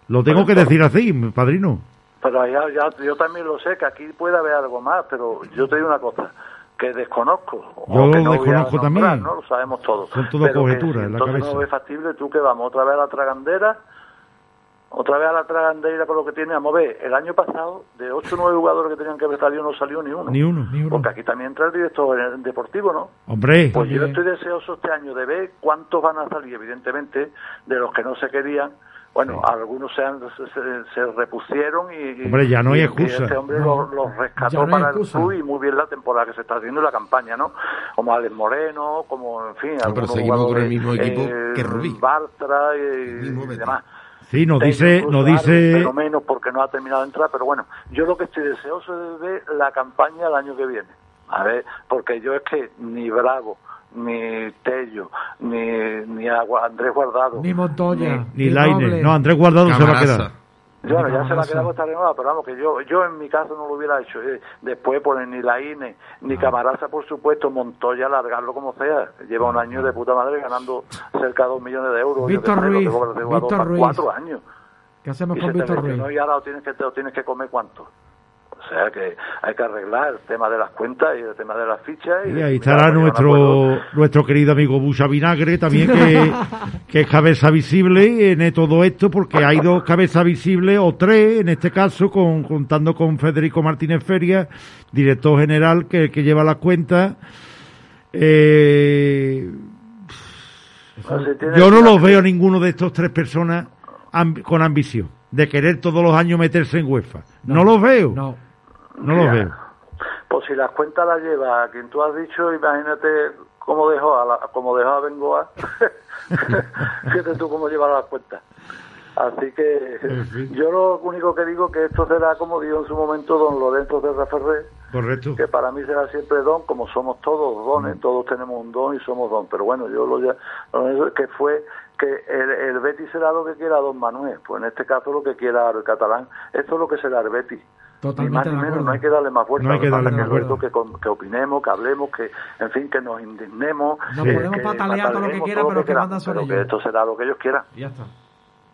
Lo tengo que decir así, padrino. Pero ya, ya- yo también lo sé, que aquí puede haber algo más, pero yo te digo una cosa, que desconozco. o Yo que no a desconozco nombrar, también. ¿no? Lo sabemos todos. Son todo Pero que si en la entonces cabeza. no ves factible, tú que vamos otra vez a la tragandera, otra vez a la tragandera con lo que tiene. Vamos a ver, el año pasado, de 8 o 9 jugadores que tenían que haber salido, no salió ni uno. Ni uno. Porque aquí también entra el director eh, deportivo, ¿no? Hombre, Pues yo estoy deseoso este año de ver cuántos van a salir, evidentemente, de los que no se querían. Bueno, algunos se, han- se, se- se repusieron y, Hombre, ya no hay y excusa. este hombre No. los los rescató no para excusa. el club y muy bien la temporada que se está haciendo y la campaña, ¿no? Como Alex Moreno, como, en fin, pero algunos seguimos con el mismo equipo eh, que Rubí. Bartra y, y demás. Sí, nos dice, nos dice, pero menos porque no ha terminado de entrar, pero bueno, yo lo que estoy deseoso es ver la campaña el año que viene. A ver, porque yo es que ni Bravo, ni Tello, ni, ni Andrés Guardado, Ni Montoya. ni Laine. No, Andrés Guardado se va a quedar. Bueno, ya se la quedado esta renovada, pero vamos, que yo yo en mi caso no lo hubiera hecho. Eh, después ponen ni la INE, ni Camarasa, por supuesto, Montoya, largarlo como sea. Lleva un año de puta madre ganando cerca de dos millones de euros. Víctor Ruiz, de Víctor Ruiz. Cuatro años. ¿Qué hacemos Y con Víctor Ruiz? y ahora lo tienes que, lo tienes que comer cuánto. O sea que hay que arreglar el tema de las cuentas y el tema de las fichas. Y, y ahí estará nuestro nuestro querido amigo Busa Vinagre también que, que es cabeza visible en todo esto porque hay dos cabezas visibles o tres en este caso con contando con Federico Martínez Feria director general que, que lleva las cuentas eh, Pues yo no los veo ninguno de estos tres personas amb- con ambición de querer todos los años meterse en UEFA. No, los veo. No, los Mira, veo Pues si las cuentas las lleva a quien tú has dicho, imagínate cómo dejó a, la, cómo dejó a Bengoa. Fíjate tú cómo lleva las cuentas. Así que yo lo único que digo que esto será, como dijo en su momento don Lorenzo de Ferrer, correcto que para mí será siempre don, como somos todos dones, todos tenemos un don y somos don. Pero bueno, yo lo ya, lo que fue que el, el Betis será lo que quiera don Manuel, pues en este caso lo que quiera el catalán, esto es lo que será el Betis. Ni más Totalmente ni menos, no hay que darle más fuerza. No hay que Lo darle más cierto que, opinemos, que hablemos, que, en fin, que nos indignemos. Nos que- podemos que patalear todo lo que quiera, pero lo que mandan pero que esto será lo que ellos quieran. Ya está.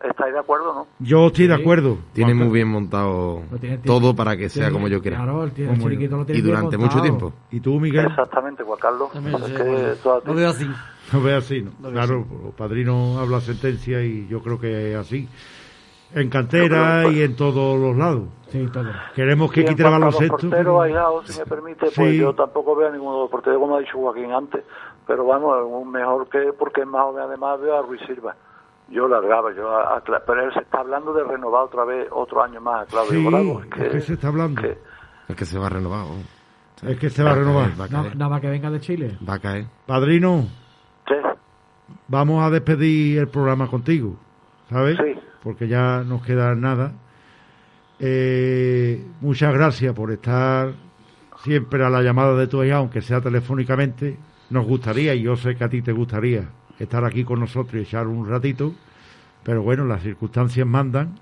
¿Estáis de acuerdo, no? yo estoy de acuerdo Tiene muy bien montado Lo tiene- tiene- todo para que sea tiene- como yo quiera. Claro, el, el lo tiene Y durante mucho tiempo. y tú Miguel Exactamente, Juan Carlos. También Es sé, que bueno, esto así- Lo veo así. No así. Lo veo Claro, el padrino habla sentencia y yo creo que es así. En cantera y en todos los lados. Sí, todo. Queremos que quite el a los baloncesto. porteros aislados, si me permite, pues Sí. yo tampoco veo a ninguno de los porteros, como ha dicho Joaquín antes. Pero vamos, un mejor que, porque más o menos además veo a Ruiz Silva. Yo largaba, yo a- a pero él se está hablando de renovar otra vez otro año más a Claudio Sí, Bravo. Es es que, se está hablando. que- Es que se va a renovar. oh. Es que se va a renovar. caer, va a caer. Nada más que venga de Chile. Va a caer. Padrino, ¿qué? vamos a despedir el programa contigo, ¿sabes? Sí. Porque ya nos queda nada. Eh, muchas gracias por estar siempre a la llamada de tu hija, aunque sea telefónicamente. Nos gustaría, y yo sé que a ti te gustaría, estar aquí con nosotros y echar un ratito, pero bueno, las circunstancias mandan.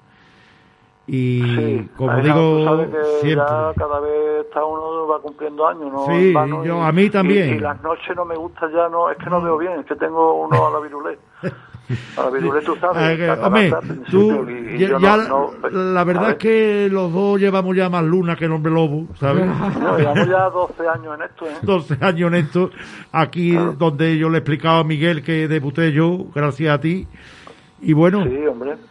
Y Sí, como además, digo tú sabes que siempre, ya cada vez está uno va cumpliendo años, ¿no? Sí, yo- y- a mí también. Y, y las noches no me gusta ya, no, es que no veo bien, es que tengo uno a la virulé. A tú sabes. Catarata hombre, tú, y- y ya, ya no- no- la verdad es que los dos llevamos ya más luna que el hombre lobo, ¿sabes? No, llevamos ya 12 años en esto, ¿eh? 12 años en esto, aquí donde yo le explicaba a Miguel que debuté yo, gracias a ti, y bueno, Sí,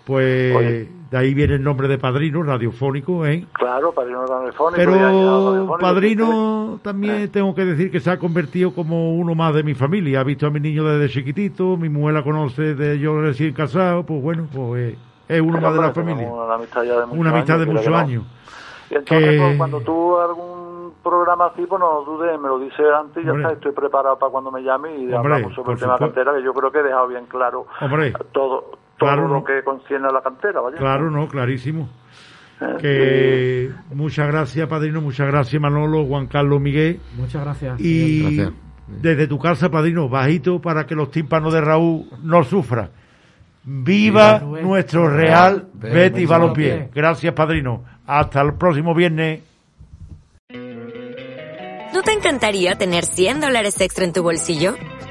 pues Oye. de ahí viene el nombre de padrino, radiofónico, ¿eh? Claro, padrino radiofónico. Pero radiofónico, padrino también tengo que decir que se ha convertido como uno más de mi familia. Ha visto a mi niño desde chiquitito, mi mujer la conoce de yo recién casado, pues bueno, pues eh, es uno más de la familia. Una amistad ya de muchos Una amistad de años, muchos. Y entonces, Que- pues, cuando tú algún programa así, pues no dudes, me lo dices antes y ya está, estoy preparado para cuando me llame y Hombre, hablamos sobre el tema supuesto. cantera, que yo creo que he dejado bien claro Hombre, todo, todo Claro, lo ¿no? que concierne a la cantera, ¿vale? claro, no, clarísimo. Eh, Que muchas gracias, padrino, muchas gracias, Manolo, Juan Carlos, Miguel. Muchas gracias. Y Gracias. desde tu casa, padrino, bajito para que los tímpanos de Raúl no sufran. Viva Viva nuestro Real Betis Betis Balompié. Balompié. Gracias, padrino. Hasta el próximo viernes. ¿No te encantaría tener 100 dólares extra en tu bolsillo?